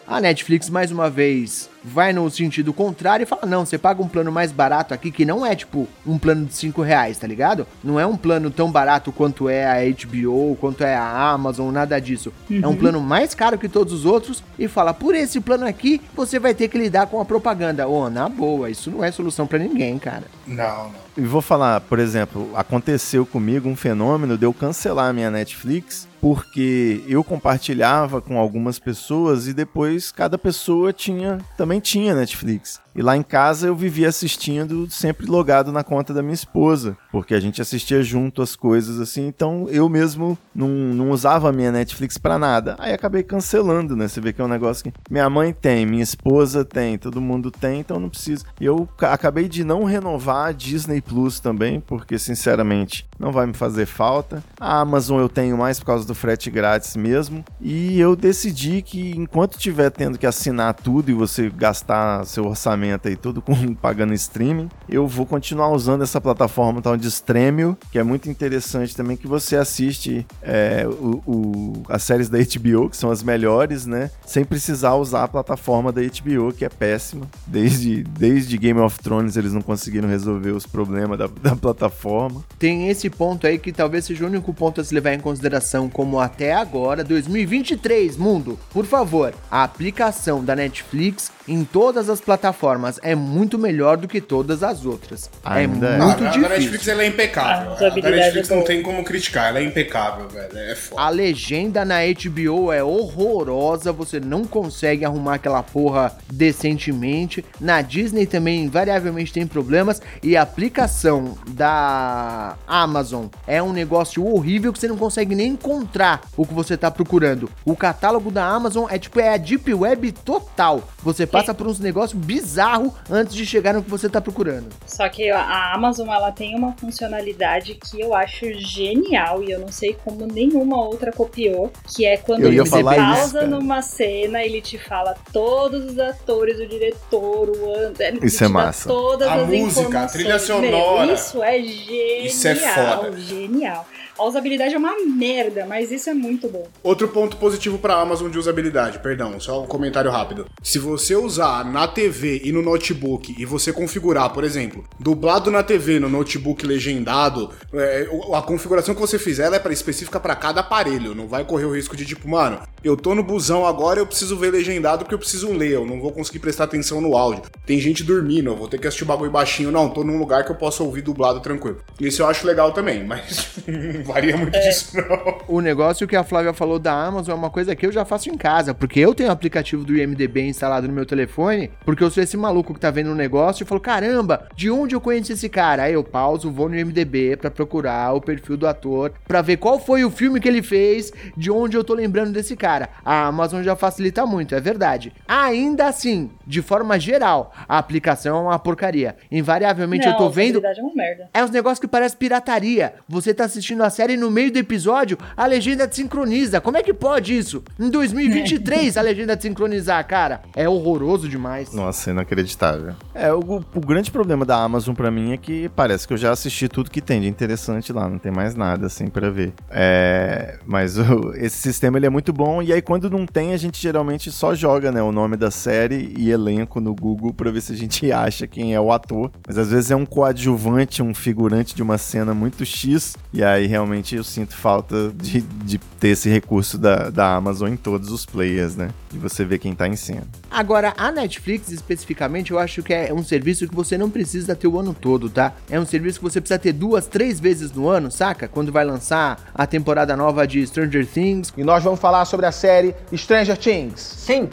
A Netflix, mais uma vez, vai no sentido contrário e fala: não, você paga um plano mais barato aqui, que não é tipo um plano de 5 reais, tá ligado? Não é um plano tão barato quanto é a HBO, quanto é a Amazon, nada disso. É um Uhum. plano mais caro que todos os outros e fala: por esse plano aqui, você vai ter que lidar com a propaganda. Ô, na boa, isso não é solução pra ninguém, cara. Não, não. E vou falar, por exemplo, aconteceu comigo um fenômeno de eu cancelar a minha Netflix porque eu compartilhava com algumas pessoas e depois cada pessoa tinha também tinha Netflix. E lá em casa eu vivia assistindo, sempre logado na conta da minha esposa, porque a gente assistia junto as coisas assim, então eu mesmo não, não usava a minha Netflix pra nada. Aí acabei cancelando, né? Você vê que é um negócio que minha mãe tem, minha esposa tem, todo mundo tem, então não preciso. Eu ca- acabei de não renovar a Disney Plus também, porque sinceramente não vai me fazer falta. A Amazon eu tenho mais por causa do frete grátis mesmo. E eu decidi que enquanto tiver tendo que assinar tudo e você gastar seu orçamento aí todo com pagando streaming, eu vou continuar usando essa plataforma tal de Stremio, que é muito interessante também que você assiste é, o, o- as séries da HBO, que são as melhores, né? Sem precisar usar a plataforma da HBO, que é péssima. Desde, desde Game of Thrones eles não conseguiram resolver os problemas da, da plataforma. Tem esse ponto aí que talvez seja o único ponto a se levar em consideração, como até agora, 2023, mundo. Por favor, a aplicação da Netflix em todas as plataformas é muito melhor do que todas as outras. Ainda é muito a, a difícil. Netflix ela é impecável. A A, Netflix é não tem como criticar, ela é impecável, velho. É foda. A legenda na HBO é horrorosa, você não consegue arrumar aquela porra decentemente. Na Disney também invariavelmente tem problemas e a aplicação da Amazon é um negócio horrível que você não consegue nem encontrar o que você tá procurando. O catálogo da Amazon é tipo é a deep web total. Você passa por uns negócios bizarros antes de chegar no que você tá procurando. Só que a- Amazon ela tem uma funcionalidade que eu acho genial e eu não sei como nenhuma outra copiou, que é quando isso, pausa cara. numa cena, ele te fala todos os atores, o diretor, o an- ele Isso é massa. Todas A as música, a informações. trilha sonora. Meu, isso é genial, Isso é foda. genial. A usabilidade é uma merda, mas isso é muito bom. Outro ponto positivo pra Amazon de usabilidade, perdão, só um comentário rápido. Se você usar na TV e no notebook e você configurar, por exemplo, dublado na TV no notebook legendado, é, a configuração que você fizer ela é pra, específica pra cada aparelho. Não vai correr o risco de tipo, mano, eu tô no busão agora, eu preciso ver legendado porque eu preciso ler, eu não vou conseguir prestar atenção no áudio. Tem gente dormindo, eu vou ter que assistir o bagulho baixinho. Não, tô num lugar que eu possa ouvir dublado tranquilo. Isso eu acho legal também, mas varia muito disso não. O negócio que a Flávia falou da Amazon é uma coisa que eu já faço em casa, porque eu tenho o aplicativo do IMDB instalado no meu telefone, porque eu sou esse maluco que tá vendo um negócio e falo, caramba, de onde eu conheço esse cara? Aí eu pauso, vou no IMDB pra procurar o perfil do ator, pra ver qual foi o filme que ele fez, de onde eu tô lembrando desse cara. A Amazon já facilita muito, é verdade. Ainda assim, de forma geral, a aplicação é uma porcaria. Invariavelmente eu Não, tô a vendo é uma merda. é uns negócios que parece pirataria. Você tá assistindo a série no meio do episódio, a legenda te sincroniza. Como é que pode isso? Em 2023 a legenda te sincronizar, cara. É horroroso demais. Nossa, inacreditável. É, o, o grande problema da Amazon pra mim é que parece que eu já assisti tudo que tem de interessante lá, não tem mais nada assim pra ver. É, mas o- esse sistema ele é muito bom e aí quando não tem a gente geralmente só joga, né, o nome da série e elenco no Google pra ver se a gente acha quem é o ator. Mas às vezes é um coadjuvante, um figurante de uma cena muito X e aí realmente eu sinto falta de, de ter esse recurso da, da Amazon em todos os players, né, de você ver quem tá em cena. Agora, a Netflix especificamente, eu acho que é um serviço que você não precisa ter o ano todo, tá? É um serviço que você precisa ter duas, três vezes no ano, saca? Quando vai lançar a temporada nova de Stranger Things. E nós vamos falar sobre a série Stranger Things. Sim,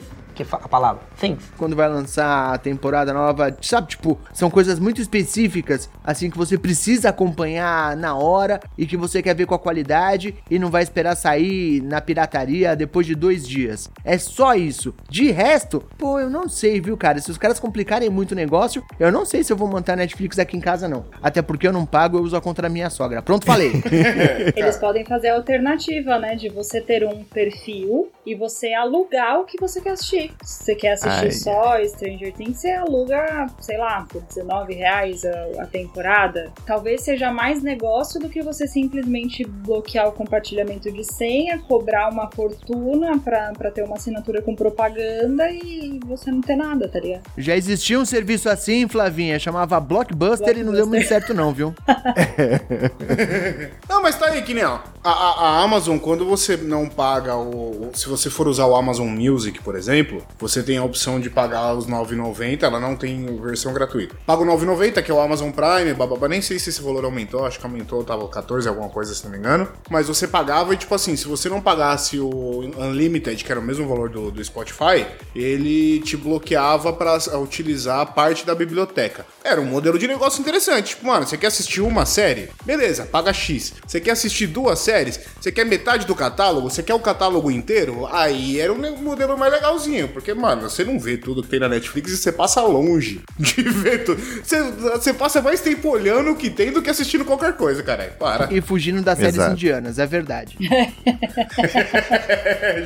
que a palavra. Things. Quando vai lançar a temporada nova, sabe? Tipo, são coisas muito específicas, assim, que você precisa acompanhar na hora e que você quer ver com a qualidade e não vai esperar sair na pirataria depois de dois dias. É só isso. De resto, pô, eu não sei, viu, cara? Se os caras complicarem muito o negócio, eu não sei se eu vou montar Netflix aqui em casa, não. Até porque eu não pago, eu uso a conta da minha sogra. Pronto, falei. Eles podem fazer a alternativa, né? De você ter um perfil e você alugar o que você quer assistir. Se você quer assistir Ai. só Stranger Things, você aluga, sei lá, por 19 reais a, a temporada. Talvez seja mais negócio do que você simplesmente bloquear o compartilhamento de senha, cobrar uma fortuna pra, pra ter uma assinatura com propaganda e você não ter nada, tá ligado? Já existia um serviço assim, Flavinha, chamava Blockbuster, e não deu muito certo não, viu? Não, mas tá aí, que nem, ó. A, a- a Amazon, quando você não paga o- Se você for usar o Amazon Music, por exemplo, você tem a opção de pagar os 9,90, ela não tem versão gratuita. Paga o 9,90, que é o Amazon Prime, bababá, nem sei se esse valor aumentou, acho que aumentou, tava 14, alguma coisa, se não me engano. Mas você pagava e, tipo assim, se você não pagasse o Unlimited, que era o mesmo valor do, do Spotify, ele te bloqueava pra utilizar parte da biblioteca. Era um modelo de negócio interessante. Tipo, mano, você quer assistir uma série? Beleza, paga X. Você quer assistir duas séries? Você quer metade do catálogo? Você quer o catálogo inteiro? Aí era um modelo mais legalzinho. Porque, mano, você não vê tudo que tem na Netflix e você passa longe de ver tudo. Você, você passa mais tempo olhando o que tem do que assistindo qualquer coisa, caralho. Para. E fugindo das séries Exato. indianas, é verdade. É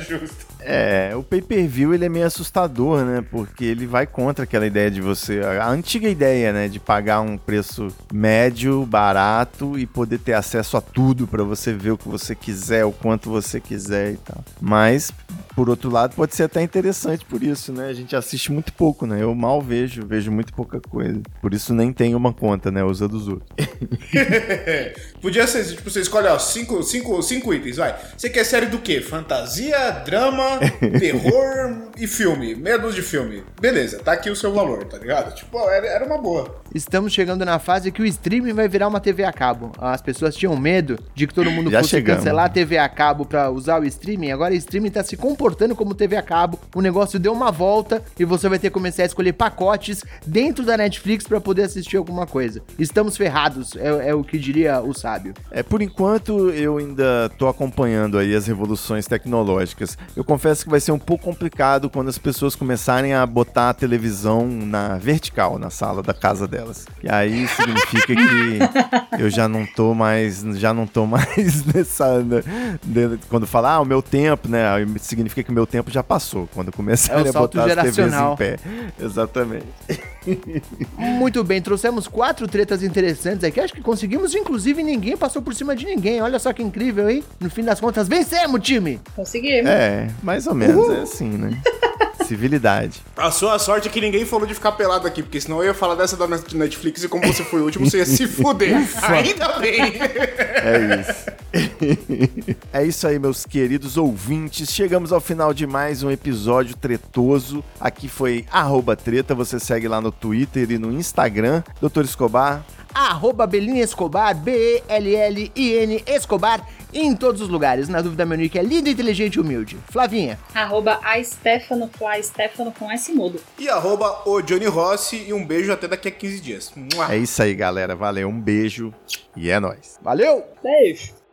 justo. É, o pay-per-view ele é meio assustador, né? Porque ele vai contra aquela ideia de você. A antiga ideia, né? De pagar um preço médio, barato e poder ter acesso a tudo pra você ver o que você quiser, o quanto você quiser e tal. Mas, por outro lado, pode ser até interessante por isso, né? A gente assiste muito pouco, né? Eu mal vejo, vejo muito pouca coisa. Por isso nem tenho uma conta, né? Usa dos outros. Podia ser, tipo, você escolhe, ó, cinco, cinco, cinco itens, vai. Você quer série do quê? Fantasia, drama, terror e filme. Meia dúzia de filme. Beleza, tá aqui o seu valor, tá ligado? Tipo, era, era uma boa. Estamos chegando na fase que o streaming vai virar uma TV a cabo. As pessoas tinham medo de que todo mundo Já fosse chegamos. cancelar a TV a cabo pra usar o streaming. Agora o streaming tá se comportando como TV a cabo. O negócio deu uma volta e você vai ter que começar a escolher pacotes dentro da Netflix pra poder assistir alguma coisa. Estamos ferrados, é, é o que diria o sábio. É, por enquanto eu ainda tô acompanhando aí as revoluções tecnológicas. Eu confesso que vai ser um pouco complicado quando as pessoas começarem a botar a televisão na vertical na sala da casa delas. E aí significa que eu já não tô mais, já não tô mais nessa né, quando falar ah, o meu tempo, né? aí Significa que o meu tempo já passou quando começarem É a botar as TVs em pé. Exatamente. Muito bem, trouxemos quatro tretas interessantes aqui. Acho que conseguimos, inclusive ninguém passou por cima de ninguém. Olha só que incrível, hein? No fim das contas, vencemos, time! Conseguimos. É, mais ou menos é assim, né? Civilidade. A sua sorte é que ninguém falou de ficar pelado aqui, porque senão eu ia falar dessa da Net- Netflix e como você foi o último, você ia se fuder. Ainda bem. É isso. é isso aí, meus queridos ouvintes. Chegamos ao final de mais um episódio tretoso. Aqui foi arroba treta. Você segue lá no Twitter e no Instagram. Doutor Escobar. Arroba Belinha Escobar, B-E-L-L-I-N Escobar, em todos os lugares. Na dúvida, meu nick é lindo, inteligente e humilde. Flavinha. Arroba a Stefano, Fly Stefano com S mudo. E arroba o Johnny Rossi e um beijo até daqui a 15 dias. Mua. É isso aí, galera. Valeu, um beijo e é nóis. Valeu! Beijo.